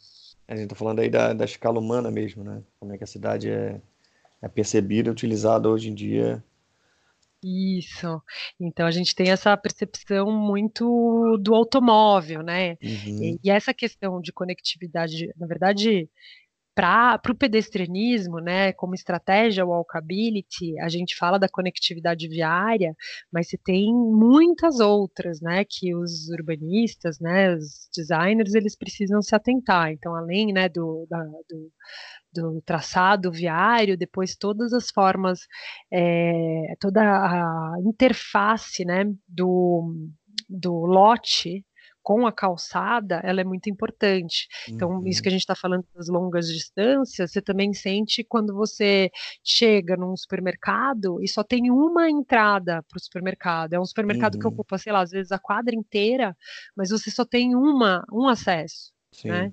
A gente está falando aí da, da escala humana mesmo, né? Como é que a cidade é, é percebida, utilizada hoje em dia isso. Então a gente tem essa percepção muito do automóvel, né? Uhum. E, e, essa questão de conectividade, na verdade, para o pedestrianismo, né, como estratégia walkability, a gente fala da conectividade viária, mas você tem muitas outras, né, que os urbanistas, né, os designers, eles precisam se atentar. Então, além, né, do, da, do do traçado viário, depois todas as formas, é, toda a interface né, do, do lote com a calçada, ela é muito importante. Então, uhum. isso que a gente está falando das longas distâncias, você também sente quando você chega num supermercado e só tem uma entrada para o supermercado. É um supermercado uhum. que ocupa, sei lá, às vezes a quadra inteira, mas você só tem uma, um acesso. Sim. Né?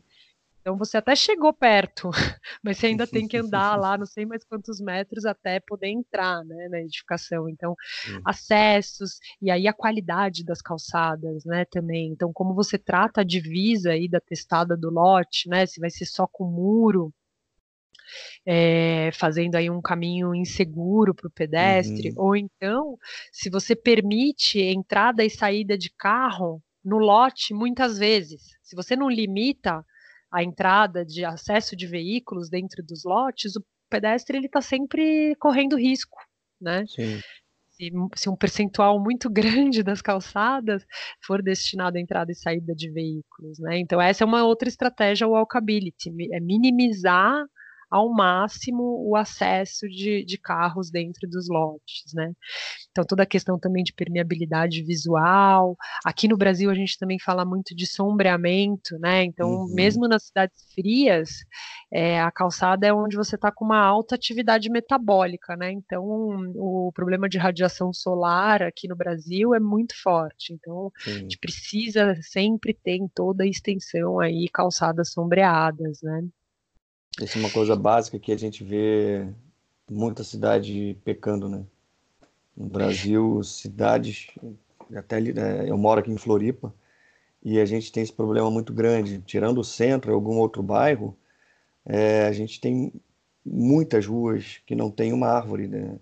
Então você até chegou perto, mas você ainda tem que andar lá não sei mais quantos metros até poder entrar né, na edificação. Então, acessos e aí a qualidade das calçadas, né, também. Então, como você trata a divisa aí da testada do lote, né? Se vai ser só com muro, é, fazendo aí um caminho inseguro para o pedestre, uhum. ou então, se você permite entrada e saída de carro no lote muitas vezes, se você não limita a entrada de acesso de veículos dentro dos lotes, o pedestre ele está sempre correndo risco, né? Sim. Se, se, um percentual muito grande das calçadas for destinado à entrada e saída de veículos, né? Então essa é uma outra estratégia walkability, é minimizar ao máximo o acesso de, de carros dentro dos lotes, né? Então toda a questão também de permeabilidade visual. Aqui no Brasil a gente também fala muito de sombreamento, né? Então uhum. mesmo nas cidades frias, é, a calçada é onde você está com uma alta atividade metabólica, né? Então o problema de radiação solar aqui no Brasil é muito forte. Então Sim. a gente precisa sempre ter em toda a extensão aí calçadas sombreadas, né? Isso é uma coisa básica que a gente vê muita cidade pecando, né? No Brasil, cidades, até né, eu moro aqui em Floripa, e a gente tem esse problema muito grande. Tirando o centro, algum outro bairro, é, a gente tem muitas ruas que não tem uma árvore, né?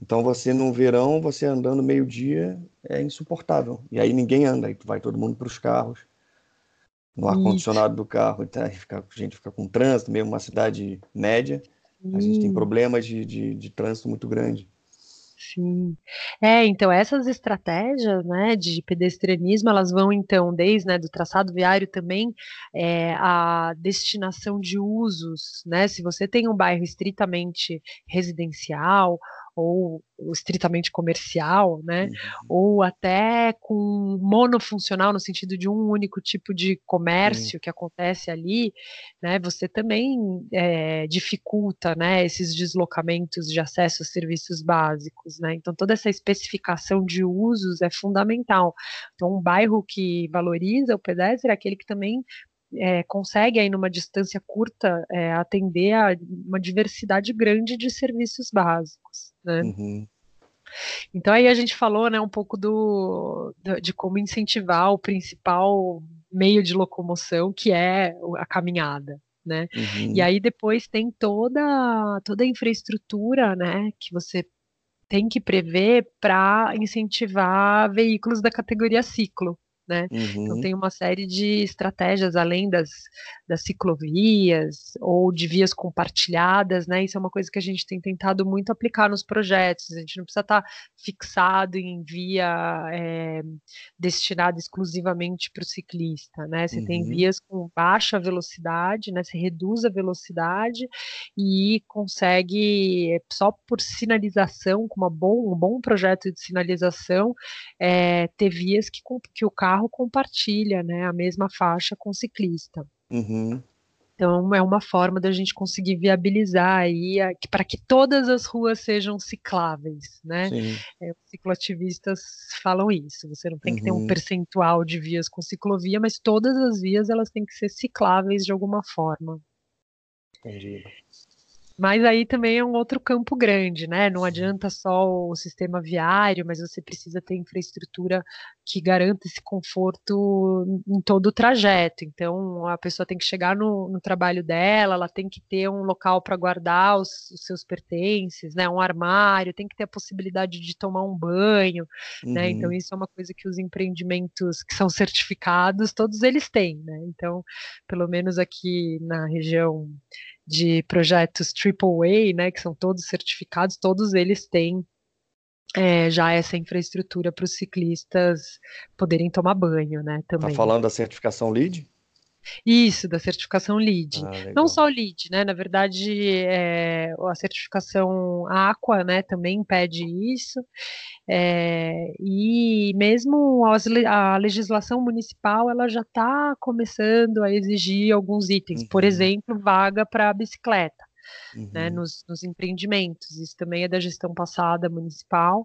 Então você no verão, você andando meio-dia é insuportável. E aí ninguém anda, aí vai todo mundo para os carros no ar-condicionado do carro, fica, a gente fica com trânsito, mesmo uma cidade média, a gente tem problemas de, de, de trânsito muito grande. Sim. É, então essas estratégias, né, de pedestrianismo, elas vão então desde, né, do traçado viário também, é, a destinação de usos, né, se você tem um bairro estritamente residencial ou estritamente comercial, né? Uhum. Ou até com monofuncional no sentido de um único tipo de comércio uhum. que acontece ali, né? Você também é, dificulta, né? Esses deslocamentos de acesso a serviços básicos, né? Então toda essa especificação de usos é fundamental. Então um bairro que valoriza o pedestre é aquele que também é, consegue aí numa distância curta é, atender a uma diversidade grande de serviços básicos, né? Uhum. Então aí a gente falou, né, um pouco do, de como incentivar o principal meio de locomoção, que é a caminhada. Né? Uhum. E aí depois tem toda toda a infraestrutura, né, que você tem que prever para incentivar veículos da categoria ciclo né? Então, uhum. Então tem uma série de estratégias além das, das ciclovias ou de vias compartilhadas, né? Isso é uma coisa que a gente tem tentado muito aplicar nos projetos. A gente não precisa estar fixado em via é, destinada exclusivamente para o ciclista, né? Você uhum. tem vias com baixa velocidade, né? Você reduz a velocidade e consegue só por sinalização, com uma bom, um bom projeto de sinalização, é, ter vias que, que o carro carro compartilha né, a mesma faixa com o ciclista. Uhum. Então é uma forma da gente conseguir viabilizar aí para que todas as ruas sejam cicláveis, né? É, os cicloativistas falam isso. Você não tem uhum. que ter um uhum. percentual de vias com ciclovia, mas todas as vias elas têm que ser cicláveis de alguma forma. Entendi. Mas aí também é um outro campo grande, né? Não adianta só o sistema viário, mas você precisa ter infraestrutura que garanta esse conforto em todo o trajeto. Então, a pessoa tem que chegar no, no trabalho dela, ela tem que ter um local para guardar os, os, seus pertences, né? Um armário, tem que ter a possibilidade de tomar um banho, uhum. né? Então, isso é uma coisa que os empreendimentos que são certificados, todos eles têm, né? Então, pelo menos aqui na região de projetos AAA, né, que são todos certificados, todos eles têm é, já essa infraestrutura para os ciclistas poderem tomar banho, né, tá também. Tá falando da certificação LEED? Isso, da certificação LEED. Ah, Não só o LEED, né? Na verdade, é, a certificação Aqua, né, também pede isso. É, e mesmo a legislação municipal, ela já está começando a exigir alguns itens. Uhum. Por exemplo, vaga para bicicleta. Né, uhum. Né, nos, nos, empreendimentos. Isso também é da gestão passada municipal.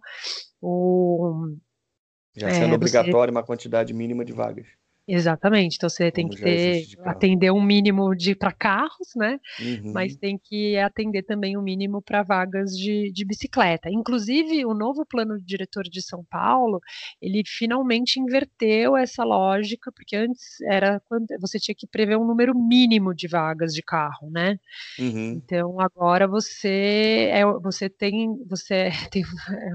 O, Já sendo é, obrigatório você... uma quantidade mínima de vagas. Exatamente, então você tem Como que ter, atender um mínimo de para carros, né? Uhum. Mas tem que atender também um mínimo para vagas de, de bicicleta. Inclusive, o novo plano diretor de São Paulo, ele finalmente inverteu essa lógica, porque antes era quando você tinha que prever um número mínimo de vagas de carro, né? Uhum. Então agora você é, você tem você tem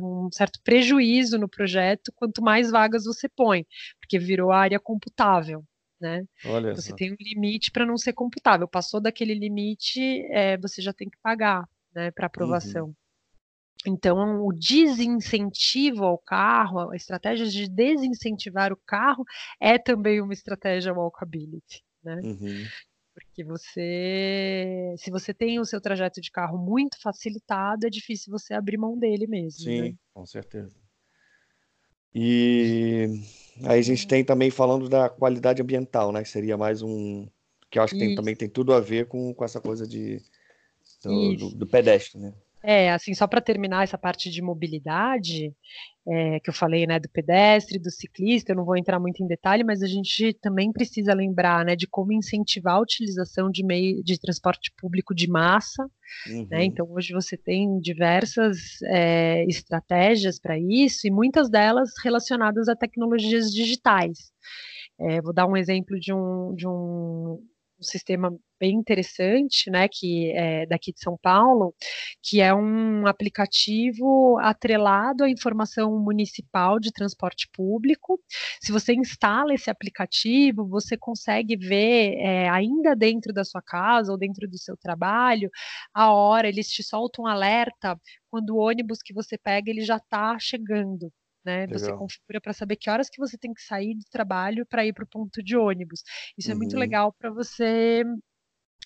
um certo prejuízo no projeto quanto mais vagas você põe, porque virou área computável. Né? Você tem um limite para não ser computável. Passou daquele limite, é, você já tem que pagar né, para aprovação. Uhum. Então, o desincentivo ao carro, a estratégia de desincentivar o carro é também uma estratégia walkability, né? Uhum. Porque você, se você tem o seu trajeto de carro muito facilitado, é difícil você abrir mão dele mesmo. Sim, né? com certeza. E aí a gente tem também falando da qualidade ambiental, né? Que seria mais um. Que eu acho que tem, também tem tudo a ver com, com essa coisa de, do, do, do pedestre, né? É, assim, só para terminar essa parte de mobilidade, é, que eu falei, né, do pedestre, do ciclista, eu não vou entrar muito em detalhe, mas a gente também precisa lembrar, né, de como incentivar a utilização de meio de transporte público de massa, né, uhum. né, então hoje você tem diversas é, estratégias para isso, e muitas delas relacionadas a tecnologias digitais. É, vou dar um exemplo de um, de um um sistema bem interessante, né, que é daqui de São Paulo, que é um aplicativo atrelado à informação municipal de transporte público. Se você instala esse aplicativo, você consegue ver é, ainda dentro da sua casa ou dentro do seu trabalho a hora. Eles te soltam um alerta quando o ônibus que você pega ele já está chegando né? Legal. Você configura para saber que horas que você tem que sair do trabalho para ir para o ponto de ônibus. Isso uhum. é muito uhum. legal para você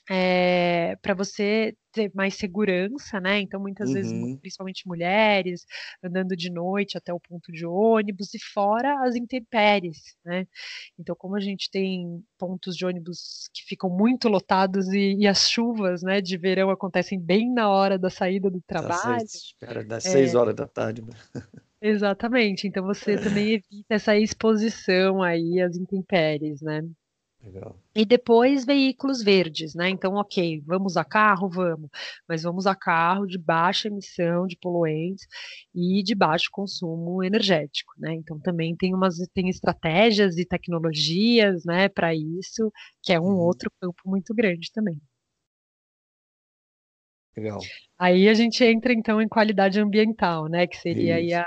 é, para você ter mais segurança, né? Então, muitas uhum. vezes, principalmente mulheres, andando de noite até o ponto de ônibus e fora as intempéries, né? Então, como a gente tem pontos de ônibus que ficam muito lotados e, e as chuvas, né, de verão acontecem bem na hora da saída do trabalho. espera das é, seis horas da tarde. Né? Exatamente. Então, você também evita essa exposição aí às intempéries, né? Legal. E depois veículos verdes, né? Então, ok, vamos a carro, vamos, mas vamos a carro de baixa emissão de poluentes e de baixo consumo energético, né? Então também tem umas tem estratégias e tecnologias, né, para isso, que é um uhum. outro campo muito grande também. Legal. Aí a gente entra então em qualidade ambiental, né, que seria aí a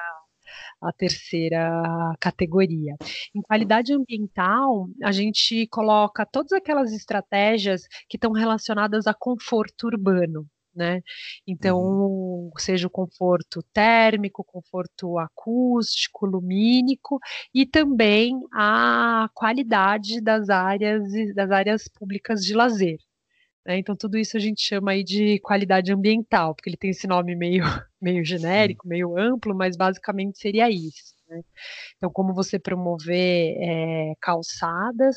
a terceira categoria. Em qualidade ambiental, a gente coloca todas aquelas estratégias que estão relacionadas a conforto urbano. Né? Então, uhum. seja o conforto térmico, conforto acústico, lumínico e também a qualidade das áreas das áreas públicas de lazer. Né? Então, tudo isso a gente chama aí de qualidade ambiental, porque ele tem esse nome meio, meio genérico, meio amplo, mas basicamente seria isso. Né? Então, como você promover é, calçadas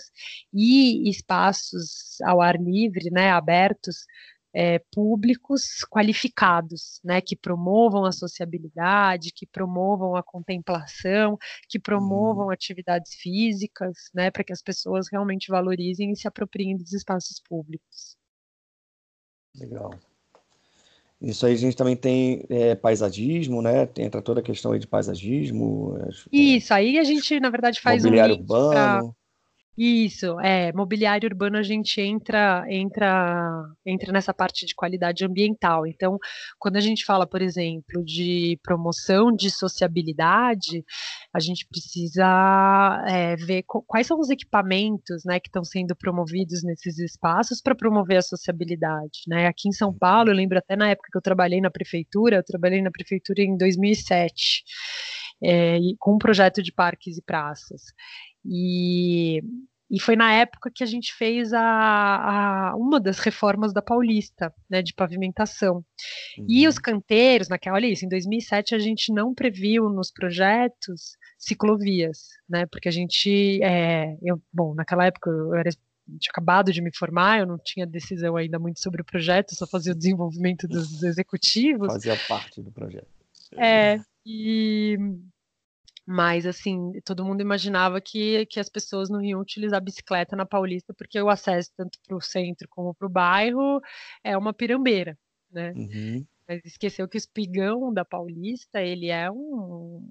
e espaços ao ar livre, né, abertos, é, públicos qualificados, né, que promovam a sociabilidade, que promovam a contemplação, que promovam atividades físicas, né, para que as pessoas realmente valorizem e se apropriem dos espaços públicos. Legal. Isso aí a gente também tem é, paisagismo, né? Entra toda a questão aí de paisagismo. É, Isso, aí a gente, na verdade, faz um urbano. Pra isso, é, mobiliário urbano a gente entra entra entra nessa parte de qualidade ambiental. Então, quando a gente fala, por exemplo, de promoção de sociabilidade, a gente precisa é, ver quais são os equipamentos, né, que estão sendo promovidos nesses espaços para promover a sociabilidade, né? Aqui em São Paulo, eu lembro até na época que eu trabalhei na prefeitura, eu trabalhei na prefeitura em 2007. É, com um projeto de parques e praças. E, e foi na época que a gente fez a, a uma das reformas da Paulista, né, de pavimentação. Uhum. E os canteiros, naquela, olha isso, em 2007 a gente não previu nos projetos ciclovias, né, porque a gente, é, eu, bom, naquela época eu era tinha acabado de me formar, eu não tinha decisão ainda muito sobre o projeto, só fazia o desenvolvimento dos executivos. Fazia parte do projeto. É, e mas, assim, todo mundo imaginava que, que as pessoas não iam utilizar bicicleta na Paulista, porque o acesso tanto para o centro como para o bairro é uma pirambeira, né? Uhum. Mas esqueceu que o espigão da Paulista, ele é um...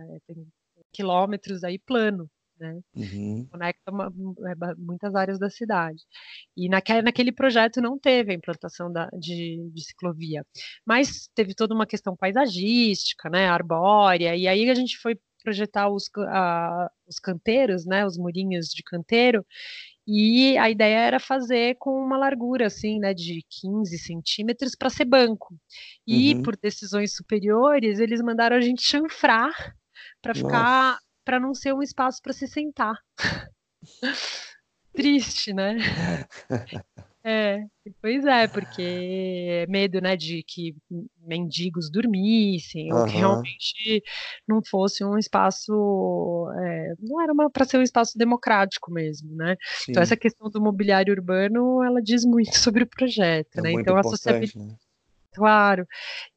É, tem quilômetros aí plano, né? Uhum. Conecta uma, é, muitas áreas da cidade. E naquele, naquele projeto não teve a implantação da, de, de, ciclovia, mas teve toda uma questão paisagística, né, arbórea, e aí a gente foi projetar os, a, os canteiros, né, os murinhos de canteiro, e a ideia era fazer com uma largura assim, né, de 15 centímetros para ser banco. E uhum. por decisões superiores, eles mandaram a gente chanfrar para ficar, para não ser um espaço para se sentar. Triste, né? É, pois é, porque medo, né, de que mendigos dormissem, uhum. ou que realmente não fosse um espaço, é, não era para ser um espaço democrático mesmo, né? Sim. Então essa questão do mobiliário urbano, ela diz muito sobre o projeto, é né? Então a sociabilidade, né? Claro.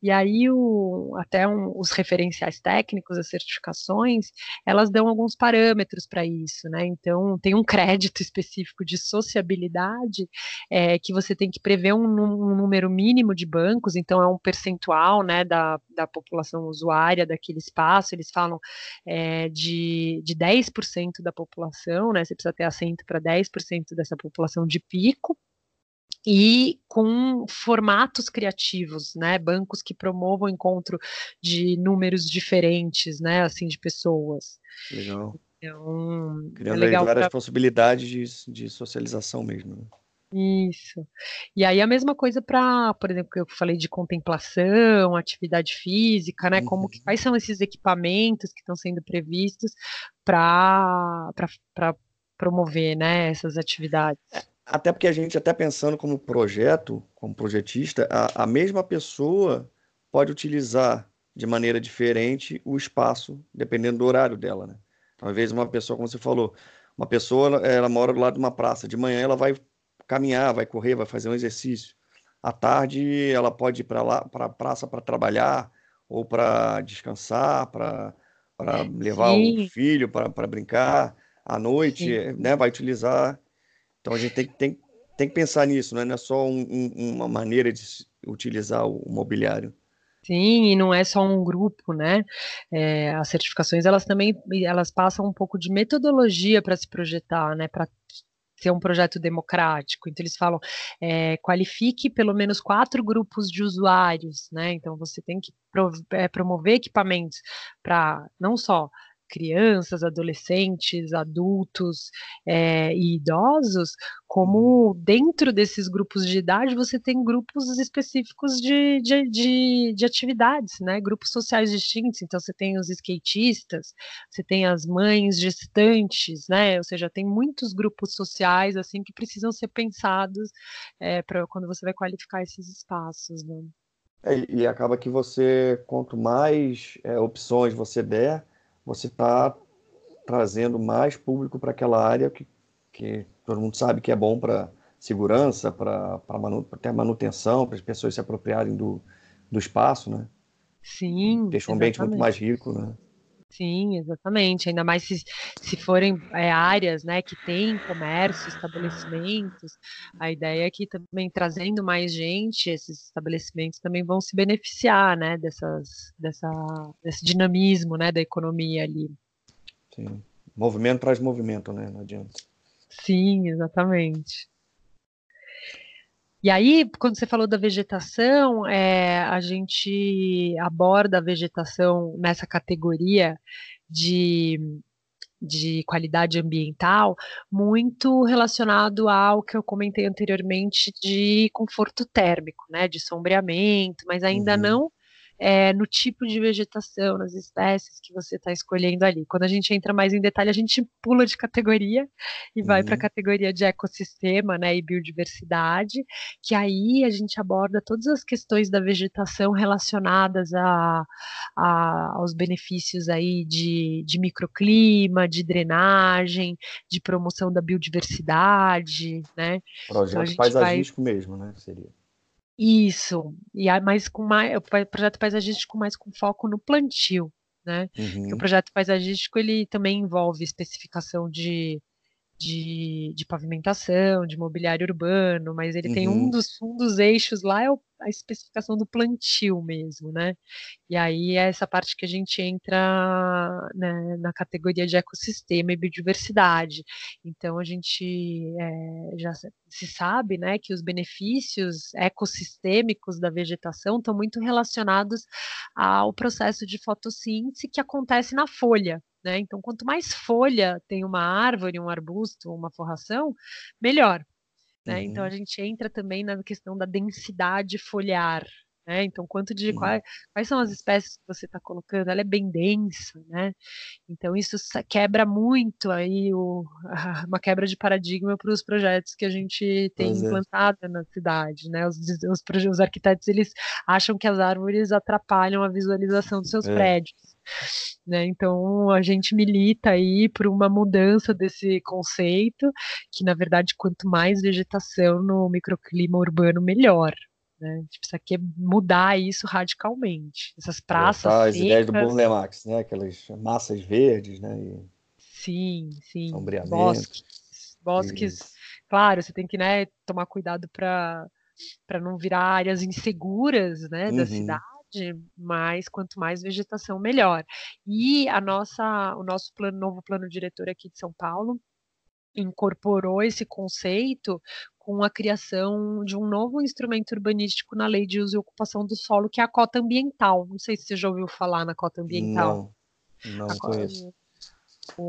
E aí o, até um, os referenciais técnicos, as certificações, elas dão alguns parâmetros para isso, né? Então tem um crédito específico de sociabilidade é, que você tem que prever um, um, número mínimo de bancos, então é um percentual, né, da, da população usuária daquele espaço. Eles falam é, de, de 10% da população, né? Você precisa ter assento para 10% dessa população de pico e com formatos criativos, né, bancos que promovam o encontro de números diferentes, né, assim, de pessoas. Legal. Então, Criando é legal várias pra... possibilidades de, de socialização mesmo. Né? Isso. E aí a mesma coisa para, por exemplo, que eu falei de contemplação, atividade física, né? Uhum. Como que, quais são esses equipamentos que estão sendo previstos para promover, né, essas atividades? É, até porque a gente, até pensando como projeto, como projetista, a, a mesma pessoa pode utilizar de maneira diferente o espaço, dependendo do horário dela, né? Talvez uma pessoa, como você falou, uma pessoa, ela mora do lado de uma praça, de manhã ela vai caminhar, vai correr, vai fazer um exercício. À tarde ela pode ir para lá, para a praça para trabalhar ou para descansar, para levar Sim. o filho para brincar. À noite, Sim. né, vai utilizar Então a gente tem, tem, tem que pensar nisso, né? não é só um, um, uma maneira de utilizar o mobiliário. Sim, e não é só um grupo, né? É, as certificações elas também elas passam um pouco de metodologia para se projetar, né? Para ser um projeto democrático. Então eles falam é, qualifique pelo menos quatro grupos de usuários, né? Então você tem que é, promover equipamentos para não só crianças, adolescentes, adultos é, e idosos, como dentro desses grupos de idade você tem grupos específicos de, de, de, de, atividades, né? Grupos sociais distintos. Então você tem os skatistas, você tem as mães gestantes, né? Ou seja, tem muitos grupos sociais assim que precisam ser pensados é, para quando você vai qualificar esses espaços, né? É, e acaba que você, quanto mais é, opções você der, você está trazendo mais público para aquela área que, que todo mundo sabe que é bom para segurança, para manu, ter manutenção, para as pessoas se apropriarem do, do espaço, né? Sim. Deixa o ambiente exatamente. muito mais rico, né? Sim, exatamente. Ainda mais se, se forem é, áreas né, que têm comércio, estabelecimentos, a ideia é que também trazendo mais gente, esses estabelecimentos também vão se beneficiar né, dessas, dessa, desse dinamismo né, da economia ali. Sim. Movimento traz movimento, né? Não adianta. Sim, exatamente. E aí, quando você falou da vegetação, é, a gente aborda a vegetação nessa categoria de, de qualidade ambiental, muito relacionado ao que eu comentei anteriormente de conforto térmico, né, de sombreamento, mas ainda uhum. não é, no tipo de vegetação, nas espécies que você está escolhendo ali. Quando a gente entra mais em detalhe, a gente pula de categoria e uhum. vai para a categoria de ecossistema né, e biodiversidade, que aí a gente aborda todas as questões da vegetação relacionadas a, a, aos benefícios aí de, de microclima, de drenagem, de promoção da biodiversidade, né? Projeto então, paisagístico vai... mesmo, né? Seria. Isso, e mais com mais, o projeto paisagístico mais com foco no plantio, né? Uhum. O projeto paisagístico ele também envolve especificação de de, de pavimentação, de mobiliário urbano, mas ele uhum. tem um uhum. dos, um dos eixos lá é o, a especificação do plantio mesmo, né? E aí é essa parte que a gente entra né, na categoria de ecossistema e biodiversidade. Então a gente é, já se sabe, né, que os benefícios ecossistêmicos da vegetação estão muito relacionados ao processo de fotossíntese que acontece na folha, né? Então, quanto mais folha tem uma árvore, um arbusto, uma forração, melhor. Né? Uhum. Então, a gente entra também na questão da densidade foliar. Né? Então, quanto de uhum. quais, quais, são as espécies que você está colocando? Ela é bem densa, né? Então, isso quebra muito aí o, uma quebra de paradigma para os projetos que a gente tem pois é. implantado é. na cidade, né? Os, os, os, arquitetos eles acham que as árvores atrapalham a visualização dos seus é. prédios. Né? Então a gente milita aí por uma mudança desse conceito, que na verdade quanto mais vegetação no microclima urbano, melhor. Né? A gente precisa que mudar isso radicalmente. Essas praças. Ah, as ideias do Burle Marx, né? Aquelas massas verdes, né? E... Sim, sim. Bosques, bosques. Claro, você tem que né, tomar cuidado para para não virar áreas inseguras né, uhum. da cidade mas quanto mais vegetação, melhor. E a nossa, o nosso plano, novo plano diretor aqui de São Paulo incorporou esse conceito com a criação de um novo instrumento urbanístico na lei de uso e ocupação do solo, que é a cota ambiental. Não sei se você já ouviu falar na cota ambiental. Não, não a conheço.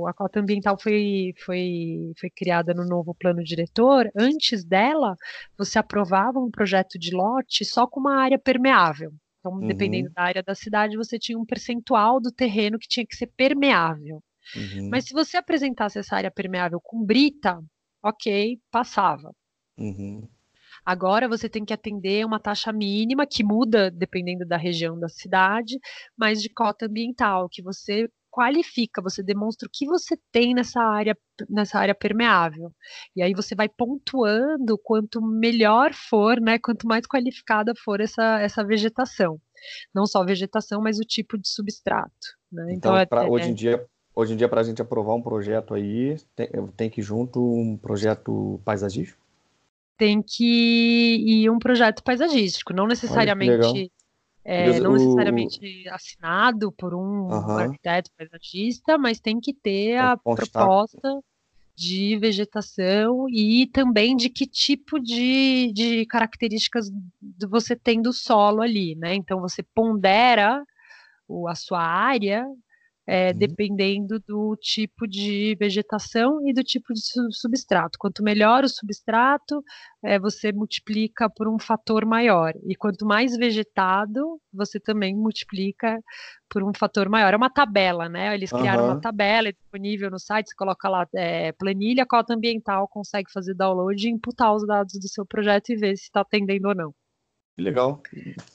A cota ambiental foi, foi, foi criada no novo plano diretor. Antes dela, você aprovava um projeto de lote só com uma área permeável. Então, uhum. dependendo da área da cidade, você tinha um percentual do terreno que tinha que ser permeável. Uhum. Mas se você apresentasse essa área permeável com brita, ok, passava. Uhum. Agora você tem que atender uma taxa mínima que muda dependendo da região da cidade, mas de cota ambiental, que você qualifica, você demonstra o que você tem nessa área, nessa área permeável. E aí você vai pontuando quanto melhor for, né, quanto mais qualificada for essa, essa vegetação. Não só vegetação, mas o tipo de substrato. Né? Então, então pra, é, hoje em dia, Hoje em dia, para a gente aprovar um projeto aí, tem, tem que ir junto um projeto paisagístico? Tem que ir um projeto paisagístico, não necessariamente é, não necessariamente assinado por um uhum. arquiteto paisagista, mas tem que ter a proposta de vegetação e também de que tipo de, de características você tem do solo ali, né? Então você pondera o, a sua área é, uhum. dependendo do tipo de vegetação e do tipo de substrato. Quanto melhor o substrato, é, você multiplica por um fator maior. E quanto mais vegetado, você também multiplica por um fator maior. É uma tabela, né? Eles criaram uhum. uma tabela é disponível no site, você coloca lá é, planilha, cota ambiental, consegue fazer download e imputar os dados do seu projeto e ver se está atendendo ou não. Que legal.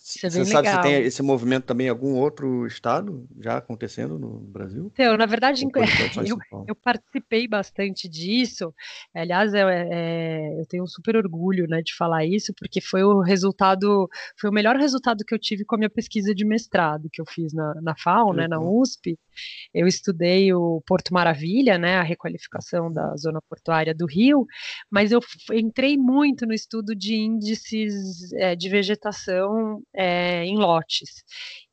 Isso é Você sabe legal. se tem esse movimento também em algum outro estado já acontecendo no Brasil? Então, na verdade, eu, eu, participei bastante disso. Aliás, é, é, eu tenho um super orgulho né, de falar isso, porque foi o resultado, foi o melhor resultado que eu tive com a minha pesquisa de mestrado que eu fiz na, na FAO, né, na USP. Eu estudei o Porto Maravilha, né, a requalificação da zona portuária do Rio, mas eu entrei muito no estudo de índices é, de vegetação é, em lotes.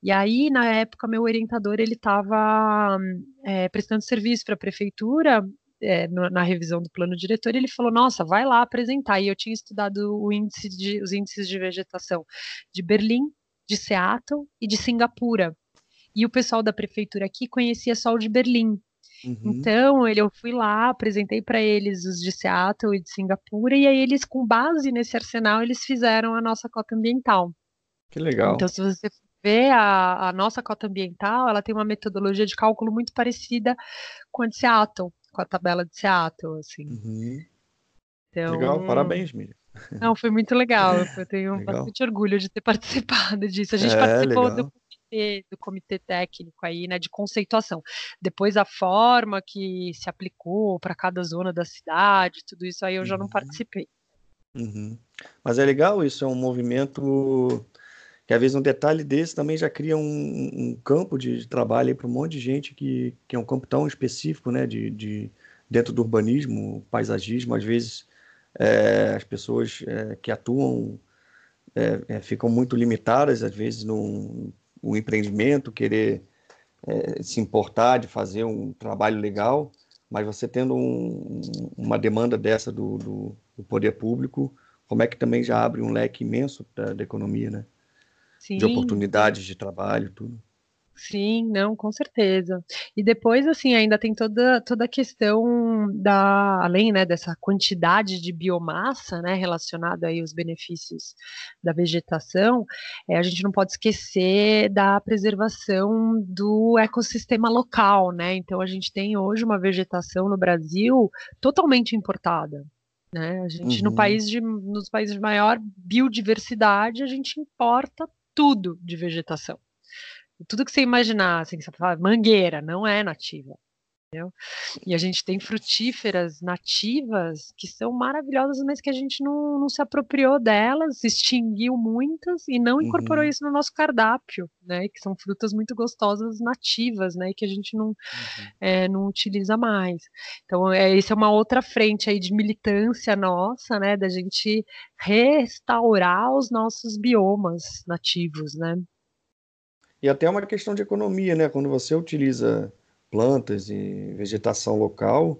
E aí, na época, meu orientador ele estava é, prestando serviço para a prefeitura é, na revisão do plano diretor, ele falou: Nossa, vai lá apresentar. E eu tinha estudado índice de, os índices de vegetação de Berlim, de Seattle e de Singapura. E o pessoal da prefeitura aqui conhecia só o de Berlim. Uhum. Então, ele, eu fui lá, apresentei para eles os de Seattle e de Singapura, e aí eles, com base nesse arsenal, eles fizeram a nossa cota ambiental. Que legal. Então, se você ver a, a nossa cota ambiental, ela tem uma metodologia de cálculo muito parecida com a de Seattle, com a tabela de Seattle, assim. Uhum. Então, legal, parabéns, Miriam. Não, foi muito legal. Eu tenho legal. bastante orgulho de ter participado disso. A gente é, participou legal. do comitê, do comitê técnico aí, né, de conceituação. Depois a forma que se aplicou para cada zona da cidade, tudo isso aí eu já não uhum. participei. Uhum. Mas é legal, isso é um movimento que às vezes um detalhe desse também já cria um, um campo de trabalho para um monte de gente que, que é um campo tão específico, né, de, de dentro do urbanismo, paisagismo, às vezes é, as pessoas é, que atuam é, é ficam muito limitadas, às vezes, no, o empreendimento, querer é, se importar de fazer um trabalho legal, mas você tendo um, uma demanda dessa do, do, do, poder público, como é que também já abre um leque imenso da, da economia, né? Sim. De oportunidades de trabalho, tudo. Sim, não, com certeza. E depois, assim, ainda tem toda, toda a questão da, além, né, dessa quantidade de biomassa, né, relacionada aí aos benefícios da vegetação, é, a gente não pode esquecer da preservação do ecossistema local, né, então a gente tem hoje uma vegetação no Brasil totalmente importada, né, a gente uhum. no país de, nos países de maior biodiversidade, a gente importa tudo de vegetação tudo que você imaginar, assim, você fala, mangueira, não é nativa. Entendeu? E a gente tem frutíferas nativas que são maravilhosas, mas que a gente não, não se apropriou delas, extinguiu muitas e não incorporou uhum. isso no nosso cardápio, né? Que são frutas muito gostosas nativas, né? E que a gente não, uhum. é, não utiliza mais. Então, é, isso é uma outra frente aí de militância nossa, né? Da gente restaurar os nossos biomas nativos, né? E até uma questão de economia, né? Quando você utiliza plantas e vegetação local,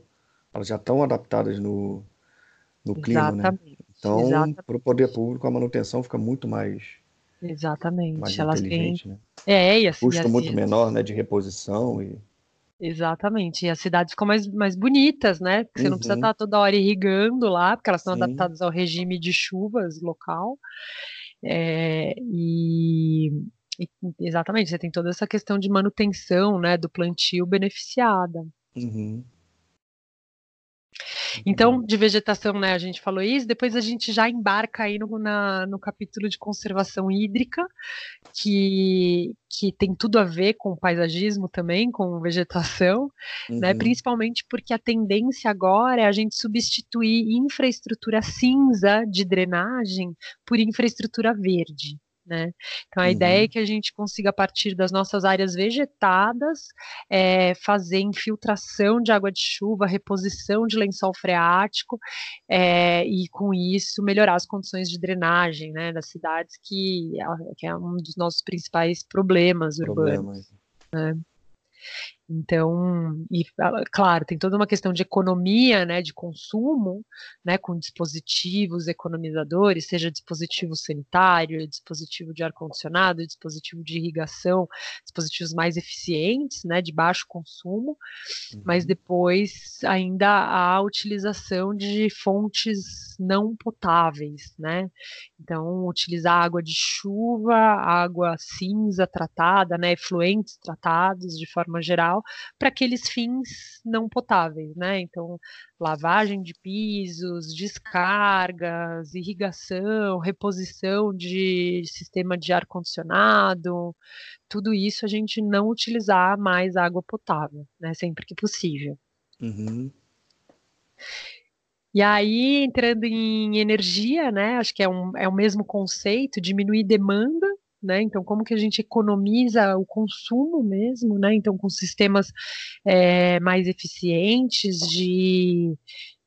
elas já estão adaptadas no, no clima, né? Então, para o poder público, a manutenção fica muito mais, Exatamente. mais Elas inteligente, têm. né? É, e assim, Custo muito menor, né, de reposição e... Exatamente. E as cidades ficam mais, mais bonitas, né? Porque você não precisa estar uhum. toda hora irrigando lá, porque elas estão adaptadas ao regime de chuvas local. É, e, exatamente, você tem toda essa questão de manutenção, né, do plantio beneficiada. Uhum. Então, de vegetação, né, a gente falou isso, depois a gente já embarca aí no, na, no capítulo de conservação hídrica, que, que tem tudo a ver com paisagismo também, com vegetação, né, uhum. né, principalmente porque a tendência agora é a gente substituir infraestrutura cinza de drenagem por infraestrutura verde. Né? Então, a uhum. ideia é que a gente consiga, a partir das nossas áreas vegetadas, é, fazer infiltração de água de chuva, reposição de lençol freático, é, e com isso melhorar as condições de drenagem né, das cidades, que, é, que é um dos nossos principais problemas urbanos. Né? Então, e claro, tem toda uma questão de economia, né, de consumo, né, com dispositivos economizadores, seja dispositivo sanitário, dispositivo de ar condicionado, dispositivo de irrigação, dispositivos mais eficientes, né, de baixo consumo, uhum. mas depois ainda a utilização de fontes não potáveis, né? Então, utilizar água de chuva, água cinza tratada, né, efluentes tratados de forma geral para aqueles fins não potáveis, né? Então, lavagem de pisos, descargas, irrigação, reposição de sistema de ar condicionado, tudo isso a gente não utilizar mais água potável, né? Sempre que possível. Uhum. E aí, entrando em energia, né? Acho que é, um, é o mesmo conceito, diminuir demanda né? Então, como que a gente economiza o consumo mesmo, né? Então, com sistemas é, mais eficientes de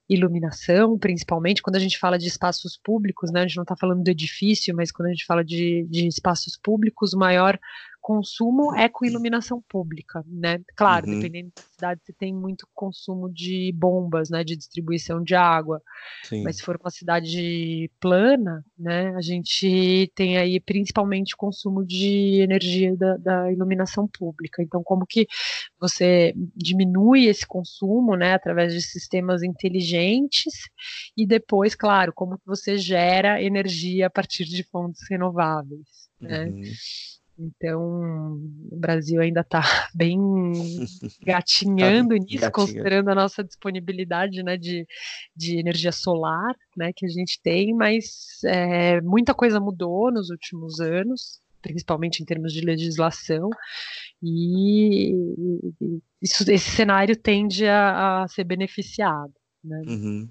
iluminação, principalmente quando a gente fala de espaços públicos, né? A gente não está falando do edifício, mas quando a gente fala de, de espaços públicos, maior consumo é com iluminação pública, né? Claro, uhum. dependendo da cidade, você tem muito consumo de bombas, né? De distribuição de água. Sim. Mas se for uma cidade plana, né? A gente tem aí principalmente consumo de energia da, da iluminação pública. Então, como que você diminui esse consumo, né? Através de sistemas inteligentes e depois, claro, como que você gera energia a partir de fontes renováveis, né? Uhum. Então, o Brasil ainda está bem gatinhando tá nisso, gatinha. considerando a nossa disponibilidade né, de, de energia solar né, que a gente tem, mas é, muita coisa mudou nos últimos anos, principalmente em termos de legislação, e isso, esse cenário tende a, a ser beneficiado. Né? Uhum.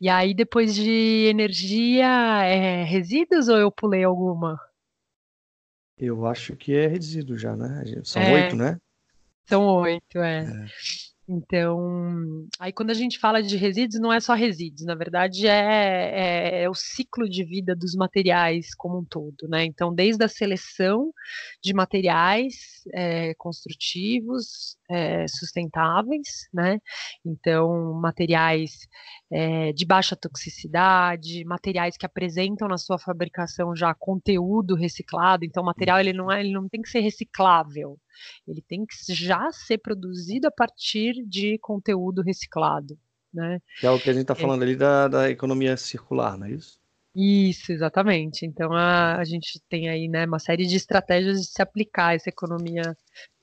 E aí, depois de energia, é, resíduos ou eu pulei alguma? Eu acho que é resíduo já, né? São é, oito, né? São oito, é. é. Então, aí quando a gente fala de resíduos, não é só resíduos, na verdade é, é, é, o ciclo de vida dos materiais como um todo, né? Então, desde a seleção de materiais é, construtivos é, sustentáveis, né? Então, materiais é, de baixa toxicidade, materiais que apresentam na sua fabricação já conteúdo reciclado. Então, o material ele não, é, ele não tem que ser reciclável, ele tem que já ser produzido a partir de conteúdo reciclado. Né? Que é o que a gente está é. falando ali da, da economia circular, não é isso? Isso, exatamente. Então a, a gente tem aí né, uma série de estratégias de se aplicar essa economia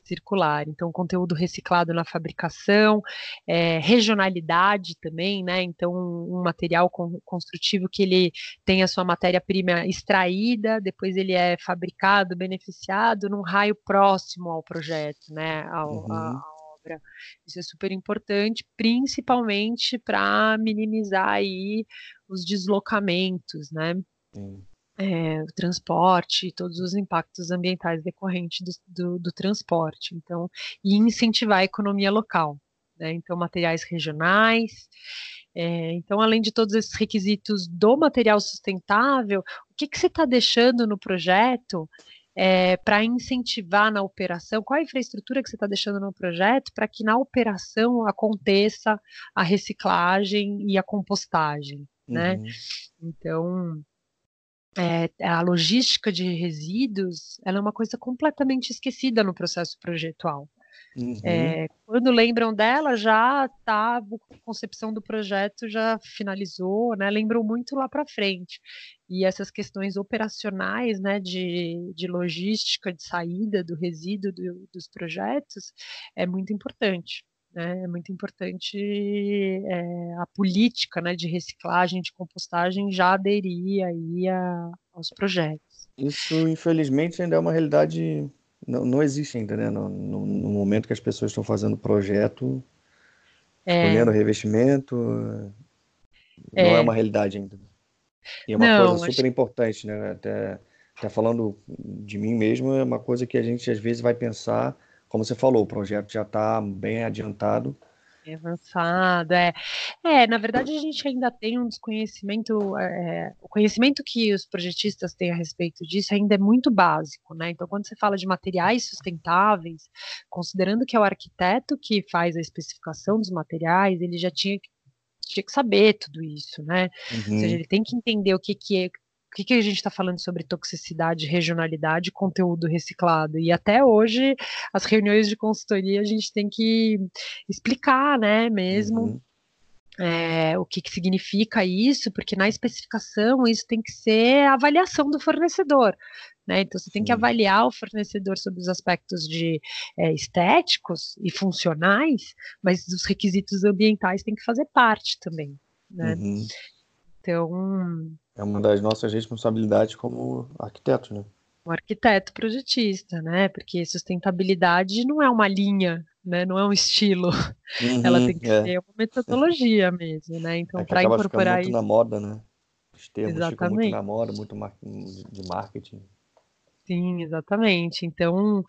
circular. Então, conteúdo reciclado na fabricação, é, regionalidade também, né? Então, um, material construtivo que ele tem a sua matéria-prima extraída, depois ele é fabricado, beneficiado num raio próximo ao projeto, né? Ao, uhum. a, obra. Isso é super importante, principalmente para minimizar aí os deslocamentos, né? Sim é, o transporte, todos os impactos ambientais decorrentes do, do, do transporte. Então, e incentivar a economia local. Né? Então, materiais regionais. É, então, além de todos esses requisitos do material sustentável, o que, que você está deixando no projeto é, para incentivar na operação? Qual a infraestrutura que você está deixando no projeto para que na operação aconteça a reciclagem e a compostagem? Né? Uhum. Então, é, a logística de resíduos ela é uma coisa completamente esquecida no processo projetual. Uhum. É, quando lembram dela, já tá, a concepção do projeto já finalizou, né? Lembram muito lá para frente. E essas questões operacionais, né, de, de logística, de saída do resíduo do, dos projetos, é muito importante. Né? É muito importante é, a política né, de reciclagem, de compostagem já aderir aí a, aos projetos. Isso, infelizmente, ainda é uma realidade, não, não existe ainda, né? No, no, no momento que as pessoas estão fazendo projeto, é... escolhendo revestimento, não é... é uma realidade ainda. E é uma não, coisa super acho... importante, né? Até Até falando de mim mesmo, é uma coisa que a gente às vezes vai pensar, como você falou, o projeto já está bem adiantado, avançado, é. É, na verdade a gente ainda tem um desconhecimento, é, o conhecimento que os projetistas têm a respeito disso ainda é muito básico, né? Então, quando você fala de materiais sustentáveis, considerando que é o arquiteto que faz a especificação dos materiais, ele já tinha tinha que saber tudo isso, né? Uhum. Ou seja, uhum. ele tem que entender o que, que é, que, que a gente está falando sobre toxicidade, regionalidade, conteúdo reciclado? E até hoje, as reuniões de consultoria, a gente tem que explicar, né, mesmo. Uhum. É, o que, que significa isso, porque na especificação isso tem que ser a avaliação do fornecedor. Né? Então você tem que avaliar o fornecedor sobre os aspectos de é, estéticos e funcionais, mas os requisitos ambientais têm que fazer parte também. Né? Uhum. Então é uma das nossas responsabilidades como arquiteto, né? O arquiteto projetista, né? Porque sustentabilidade não é uma linha, né? Não é um estilo. Uhum, Ela tem que é. ser uma metodologia mesmo, né? Então, é para incorporar muito isso. na moda, né? Os termos Exatamente. ficam muito na moda, muito de marketing. Sim, exatamente. Então,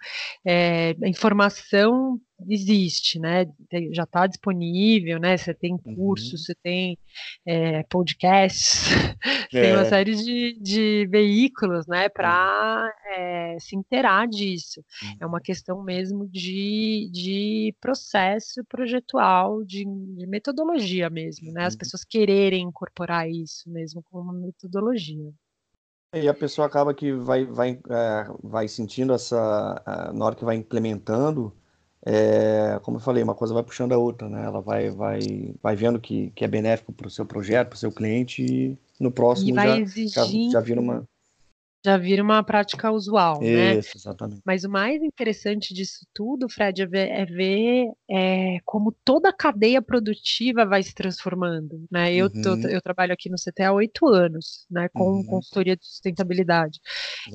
é, a informação existe, né? Já está disponível, né? Você tem cursos, uhum. você tem é, podcasts, é. tem uma série de, de veículos, né? Para é, se inteirar disso. Uhum. É uma questão mesmo de, de processo projetual, de, de metodologia mesmo, né? As uhum. pessoas quererem incorporar isso mesmo como uma metodologia. E a pessoa acaba que vai, vai, é, vai sentindo essa. na hora que vai implementando, é, como eu falei, uma coisa vai puxando a outra, né? Ela vai, vai, vai vendo que, que é benéfico para o seu projeto, para o seu cliente, e no próximo já, já, já vira uma, já vira uma prática usual, né? Isso, né? exatamente. Mas o mais interessante disso tudo, Fred, é ver, é ver é, como toda a cadeia produtiva vai se transformando, né? Eu, uhum. tô, eu trabalho aqui no CT há oito anos, né? Com uhum. consultoria de sustentabilidade.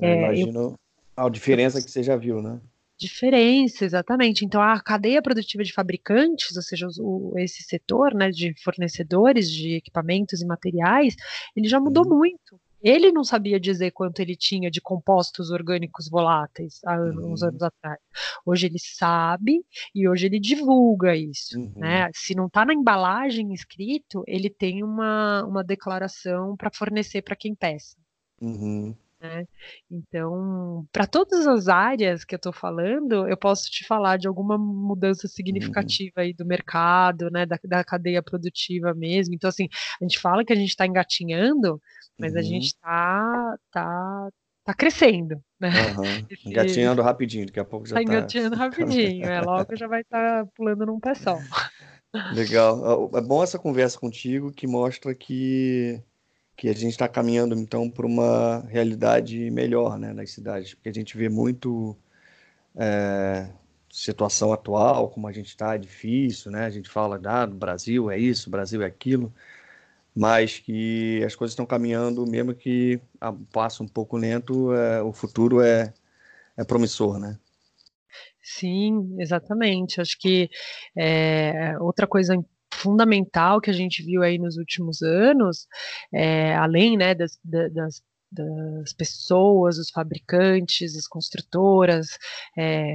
Eu é, imagino eu, a diferença que você já viu, né? Diferença, exatamente. Então, a cadeia produtiva de fabricantes, ou seja, o, esse setor né, de fornecedores de equipamentos e materiais, ele já mudou uhum. muito. Ele não sabia dizer quanto ele tinha de compostos orgânicos voláteis há uhum. uns anos atrás. Hoje ele sabe e hoje ele divulga isso. Uhum. Né? Se não está na embalagem escrito, ele tem uma, uma declaração para fornecer para quem peça. Uhum. Né? Então, para todas as áreas que eu estou falando, eu posso te falar de alguma mudança significativa uhum. aí do mercado, né, da, da cadeia produtiva mesmo. Então, assim, a gente fala que a gente está engatinhando, mas uhum. a gente está tá, tá crescendo, né? Uhum. Engatinhando rapidinho, daqui a pouco já está. Tá engatinhando rapidinho, é, logo já vai estar tá pulando num pé só. Legal. É bom essa conversa contigo que mostra que, que a gente está caminhando então para uma realidade melhor né, nas cidades, porque a gente vê muito é, situação atual, como a gente está, é difícil, né? A gente fala, ah, Brasil é isso, Brasil é aquilo mas que as coisas estão caminhando, mesmo que a passo um pouco lento, é, o futuro é, é promissor, né? Sim, exatamente. Acho que é, outra coisa fundamental que a gente viu aí nos últimos anos, é, além né, das, das das pessoas, os fabricantes, as construtoras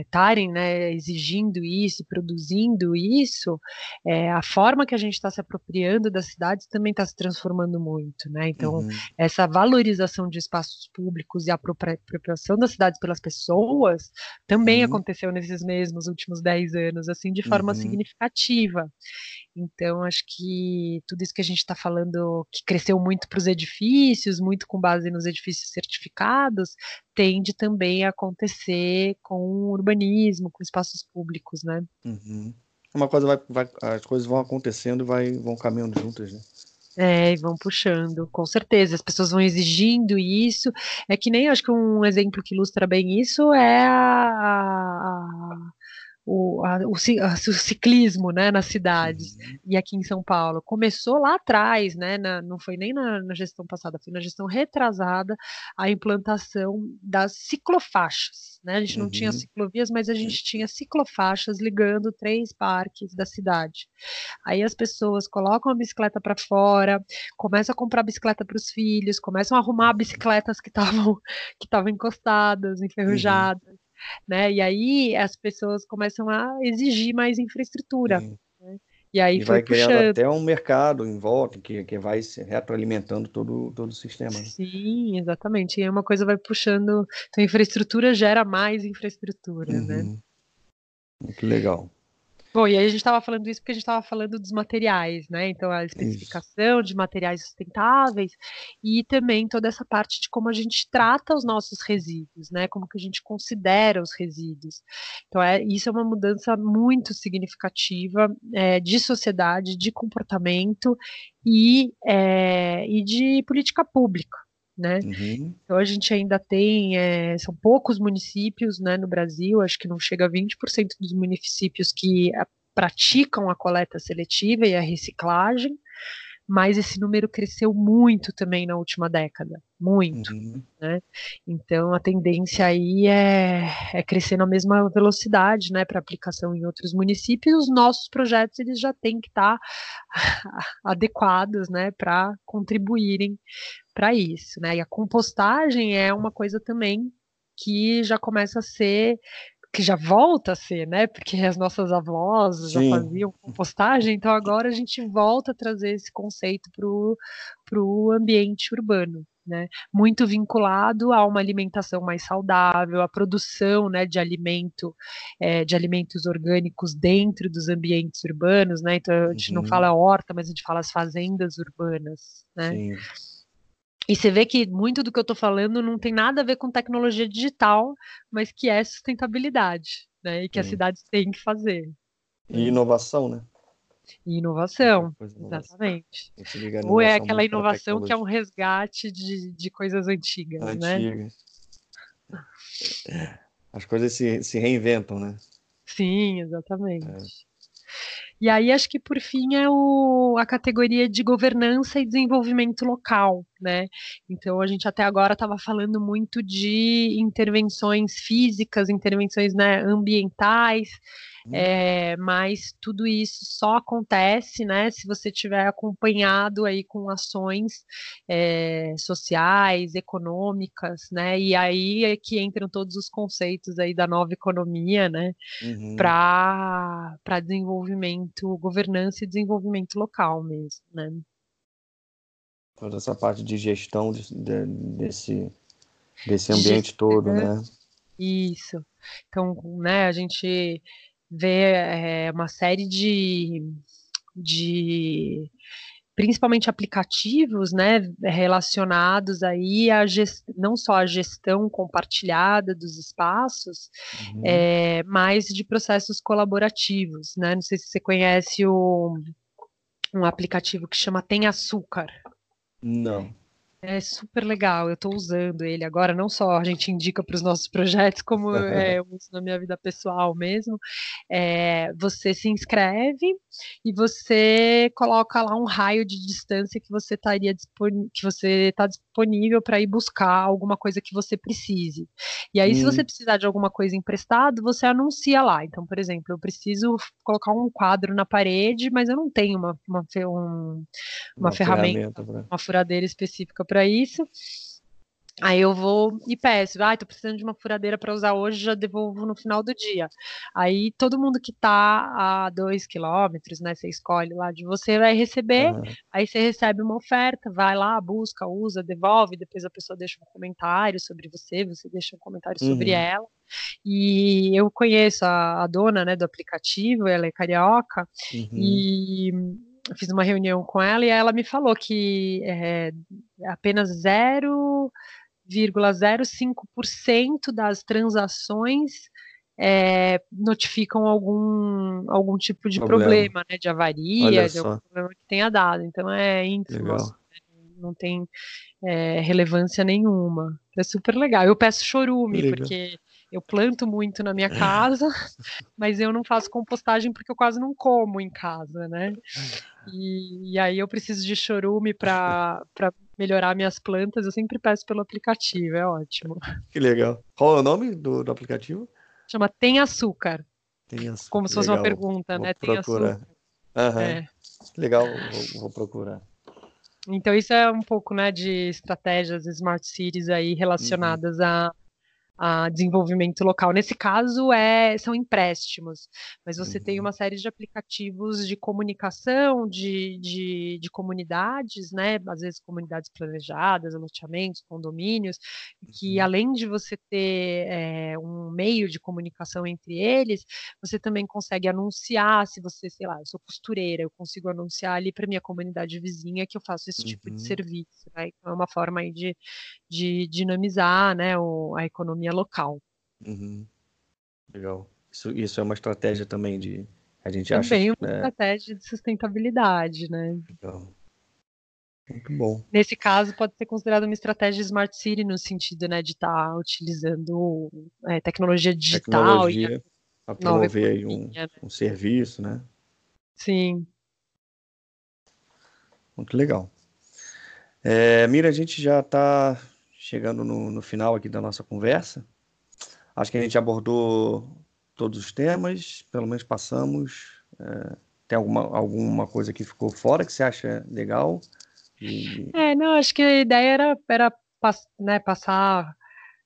estarem é, né, exigindo isso, produzindo isso, é, a forma que a gente está se apropriando das cidades também está se transformando muito, né? Então, uhum. essa valorização de espaços públicos e a apropriação das cidades pelas pessoas também uhum. aconteceu nesses mesmos últimos dez anos, assim, de forma uhum. significativa. Então, acho que tudo isso que a gente está falando, que cresceu muito para os edifícios, muito com base nos edifícios certificados, tende também a acontecer com o urbanismo, com espaços públicos, né? Uhum. Uma coisa vai, vai, as coisas vão acontecendo, vai, vão caminhando juntas, né? É, e vão puxando, com certeza. As pessoas vão exigindo isso. É que nem acho que um exemplo que ilustra bem isso é a, a o, a, o, o, ciclismo né, nas cidades uhum. e aqui em São Paulo. Começou lá atrás, né, na, não foi nem na, na, gestão passada, foi na gestão retrasada, a implantação das ciclofaixas. né? A gente não Uhum. tinha ciclovias, mas a gente tinha ciclofaixas ligando três parques da cidade. Aí as pessoas colocam a bicicleta para fora, começam a comprar bicicleta para os filhos, começam a arrumar bicicletas que estavam que estavam encostadas, enferrujadas, né? E aí as pessoas começam a exigir mais infraestrutura. Sim. E aí E vai criando puxando. até um mercado em volta que, que vai se retroalimentando todo, todo o sistema. né? Sim, exatamente. E aí uma coisa vai puxando. Então, infraestrutura gera mais infraestrutura, né? Uhum. Muito legal. Bom, e aí a gente estava falando isso porque a gente estava falando dos materiais, né? Então, a especificação de materiais sustentáveis e também toda essa parte de como a gente trata os nossos resíduos, né? Como que a gente considera os resíduos. Então, é, isso é uma mudança muito significativa é, de sociedade, de comportamento e, é, e de política pública. Né? Uhum. Então a gente ainda tem, é, são poucos municípios né, no Brasil, acho que não chega a 20% dos municípios que a, praticam a coleta seletiva e a reciclagem, mas esse número cresceu muito também na última década, muito, Uhum. né? Então a tendência aí é, é crescer na mesma velocidade, né, para aplicação em outros municípios. Os nossos projetos eles já têm que estar adequados, né, para contribuírem para isso, né? E a compostagem é uma coisa também que já começa a ser que já volta a ser, né? Porque as nossas avós Sim. já faziam compostagem, então agora a gente volta a trazer esse conceito para o ambiente urbano. Né, muito vinculado a uma alimentação mais saudável, a produção né, de alimento, é, de alimentos orgânicos dentro dos ambientes urbanos, né? Então a gente Uhum. não fala horta, mas a gente fala as fazendas urbanas, né? Sim. E você vê que muito do que eu estou falando não tem nada a ver com tecnologia digital, mas que é sustentabilidade, né? E que as cidades têm que fazer. E inovação, né? E inovação, inovação. exatamente. A Ou é inovação aquela inovação que é um resgate de, de coisas antigas, né? antiga. As coisas se, se reinventam, né? Sim, exatamente. E aí acho que por fim é o, a categoria de governança e desenvolvimento local, né? Então a gente até agora estava falando muito de intervenções físicas, intervenções né, ambientais. É, mas tudo isso só acontece, né, se você tiver acompanhado aí com ações é, sociais, econômicas, né? E aí é que entram todos os conceitos aí da nova economia, né? Uhum. para para desenvolvimento, governança e desenvolvimento local mesmo, né? Toda essa parte de gestão de- de- desse, desse ambiente todo, né? Isso. Então, né, a gente vê é, uma série de, de principalmente aplicativos, né, relacionados aí a gest... não só a gestão compartilhada dos espaços, Uhum. é, mas de processos colaborativos, né? Não sei se você conhece o, um aplicativo que chama Tem Açúcar. Não. É super legal, eu estou usando ele agora, não só a gente indica para os nossos projetos, como é, eu uso na minha vida pessoal mesmo. É, você se inscreve e você coloca lá um raio de distância que você estaria que você está disponível para ir buscar alguma coisa que você precise. E aí, se Hum. você precisar de alguma coisa emprestado, você anuncia lá. Então, por exemplo, eu preciso colocar um quadro na parede, mas eu não tenho uma, uma, um- uma ferramenta pra- uma furadeira específica para isso. Aí eu vou e peço, ah, tô precisando de uma furadeira para usar hoje, já devolvo no final do dia. Aí todo mundo que tá a dois quilômetros, né, você escolhe lá de você, vai receber, Aham. aí você recebe uma oferta, vai lá, busca, usa, devolve, depois a pessoa deixa um comentário sobre você, você deixa um comentário sobre Uhum. ela. E eu conheço a, a dona, né, do aplicativo, ela é carioca, Uhum. e eu fiz uma reunião com ela e ela me falou que é, apenas 0,05% das transações é, notificam algum, algum tipo de Problema. problema, né, de avaria, Olha de algum problema que tenha dado. Então é ínfimo. Assim, não tem é, relevância nenhuma. É super legal. Eu peço chorume, porque eu planto muito na minha casa, mas eu não faço compostagem porque eu quase não como em casa, né? E, e aí eu preciso de chorume para melhorar minhas plantas, eu sempre peço pelo aplicativo, é ótimo. Que legal. Qual é o nome do, do aplicativo? Chama Tem Açúcar. Tem açúcar. Como se fosse legal. uma pergunta, vou né? Tem açúcar. Uhum. É. Legal, vou, vou procurar. Então, isso é um pouco né, de estratégias Smart Cities aí relacionadas uhum. a a desenvolvimento local. Nesse caso, é, são empréstimos, mas você uhum. tem uma série de aplicativos de comunicação de, de, de, comunidades, né? Às vezes comunidades planejadas, loteamentos, condomínios, que uhum. além de você ter é, um meio de comunicação entre eles, você também consegue anunciar, se você, sei lá, eu sou costureira, eu consigo anunciar ali para minha comunidade vizinha que eu faço esse tipo de uhum. serviço, né? Então é uma forma aí de, de dinamizar, né, o, a economia local. Uhum. Legal. Isso, isso é uma estratégia também de. A gente também acha. Também uma né? estratégia de sustentabilidade, né? Legal. Muito bom. Nesse caso, pode ser considerado uma estratégia Smart City no sentido né, de estar tá utilizando é, tecnologia digital tecnologia para promover aí um, né? um serviço, né? Sim. Muito legal. É, Mira, a gente já está chegando no, no final aqui da nossa conversa. Acho que a gente abordou todos os temas, pelo menos passamos. É, tem alguma, alguma coisa que ficou fora que você acha legal? E... É, não, acho que a ideia era, era né, passar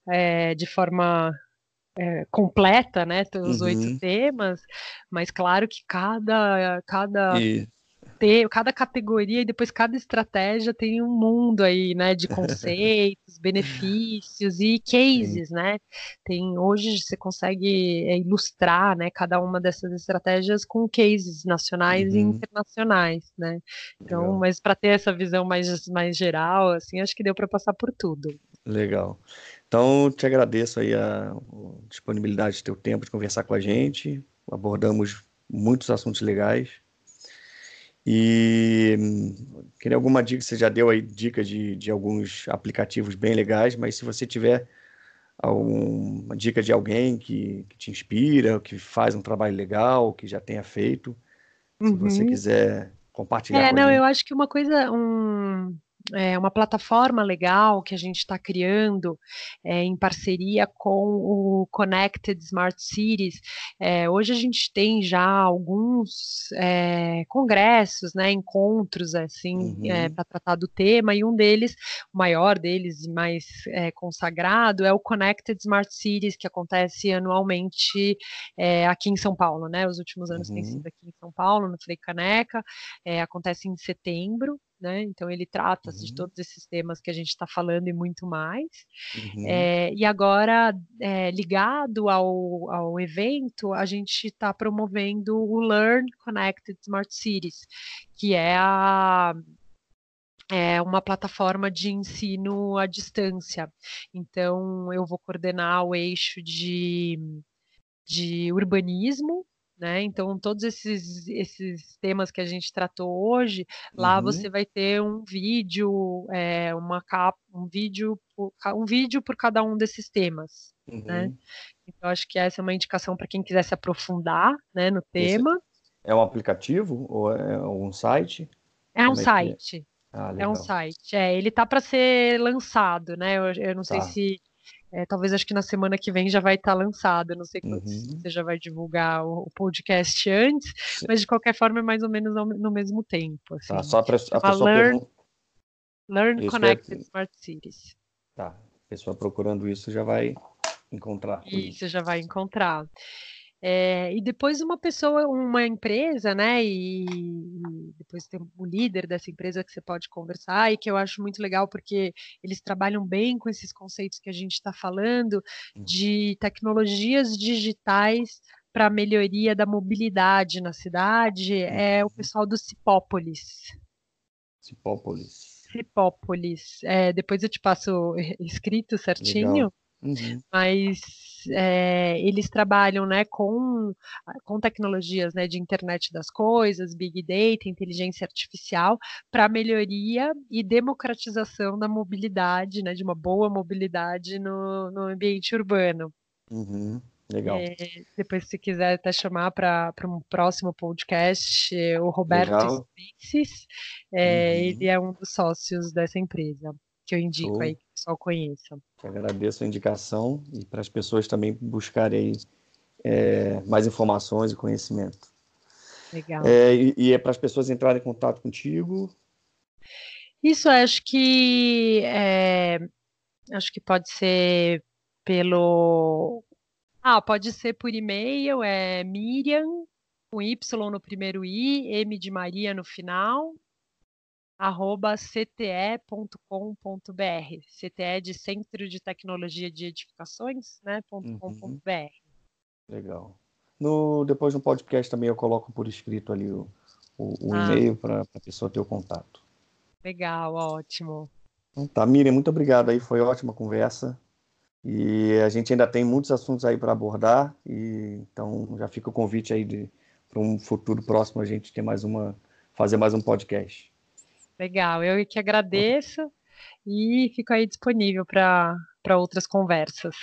é, de forma é, completa, né, os uhum. oito temas, mas claro que cada, cada ter, cada categoria e depois cada estratégia tem um mundo aí, né, de conceitos, benefícios e cases, Sim. né? Tem hoje você consegue é, ilustrar, né, cada uma dessas estratégias com cases nacionais uhum. e internacionais, né? Então, Legal. mas para ter essa visão mais mais geral, assim, acho que deu para passar por tudo. Legal. Então, te agradeço aí a, a disponibilidade do teu tempo de conversar com a gente. Abordamos muitos assuntos legais. E queria alguma dica, você já deu aí dica de, de alguns aplicativos bem legais, mas se você tiver alguma dica de alguém que, que te inspira, que faz um trabalho legal, que já tenha feito, se uhum. você quiser compartilhar. É, não, gente. eu acho que uma coisa, um, é, uma plataforma legal que a gente está criando é, em parceria com o Connected Smart Cities. É, hoje a gente tem já alguns é, congressos, né, encontros assim é, uhum. para tratar do tema e um deles, o maior deles e mais é, consagrado é o Connected Smart Cities que acontece anualmente aqui em São Paulo, né? Os últimos anos uhum. tem sido aqui em São Paulo no Frei Caneca, acontece em setembro né? Então ele trata uhum. de todos esses temas que a gente está falando e muito mais. Uhum. É, e agora, é, ligado ao, ao evento, a gente está promovendo o Learn Connected Smart Cities, que é a é uma plataforma de ensino à distância. Então, eu vou coordenar o eixo de, de urbanismo, né? Então, todos esses, esses temas que a gente tratou hoje, lá uhum. você vai ter um vídeo, é, uma capa, um vídeo, por, um vídeo por cada um desses temas. Né? Uhum. Né? Então, acho que essa é uma indicação para quem quiser se aprofundar né, no tema. Esse é um aplicativo ou é um site? É um é, é? site. Ah, é um site. É, ele tá para ser lançado, né? Eu, eu não tá. sei se é, talvez acho que na semana que vem já vai estar tá não sei quando uhum. você já vai divulgar o, o, podcast antes, mas de qualquer forma é mais ou menos no, no mesmo tempo. Assim. Tá, só a, a pessoa Learn, Learn Connected Smart Cities. Tá, a pessoa procurando isso já vai encontrar. Isso, já vai encontrar. É, e depois uma pessoa, uma empresa, né? E, e, depois tem o líder dessa empresa que você pode conversar e que eu acho muito legal porque eles trabalham bem com esses conceitos que a gente está falando hum. de tecnologias digitais para melhoria da mobilidade na cidade é o uhum. pessoal do Cipópolis. Cipópolis. Cipópolis. É, depois eu te passo escrito certinho. Legal. Uhum. mas é, eles trabalham né, com, com tecnologias né, de internet das coisas, big data, inteligência artificial, para melhoria e democratização da mobilidade, né, de uma boa mobilidade no, no ambiente urbano. Uhum. Legal. É, depois, se quiser até chamar para um próximo podcast, o Roberto Spences, é, uhum. ele é um dos sócios dessa empresa, que eu indico Show. aí pessoal conheça. agradeço a indicação e para as pessoas também buscarem é, mais informações e conhecimento. Legal. É, e, e, é para as pessoas entrarem em contato contigo? Isso, acho que é, acho que pode ser pelo ah, pode ser por e-mail, é Miriam, com Y no primeiro I, M de Maria no final, arroba cte.com.br. CTE de Centro de Tecnologia de Edificações, né, .com.br. Uhum. Legal. No, depois no podcast também eu coloco por escrito ali o, o, o ah. e-mail para a pessoa ter o contato. Legal, ótimo. Então, tá, Miriam, muito obrigado aí, foi ótima conversa. E a gente ainda tem muitos assuntos aí para abordar, e então já fica o convite aí para um futuro próximo a gente ter mais uma, fazer mais um podcast. Legal, eu que agradeço e fico aí disponível para outras conversas.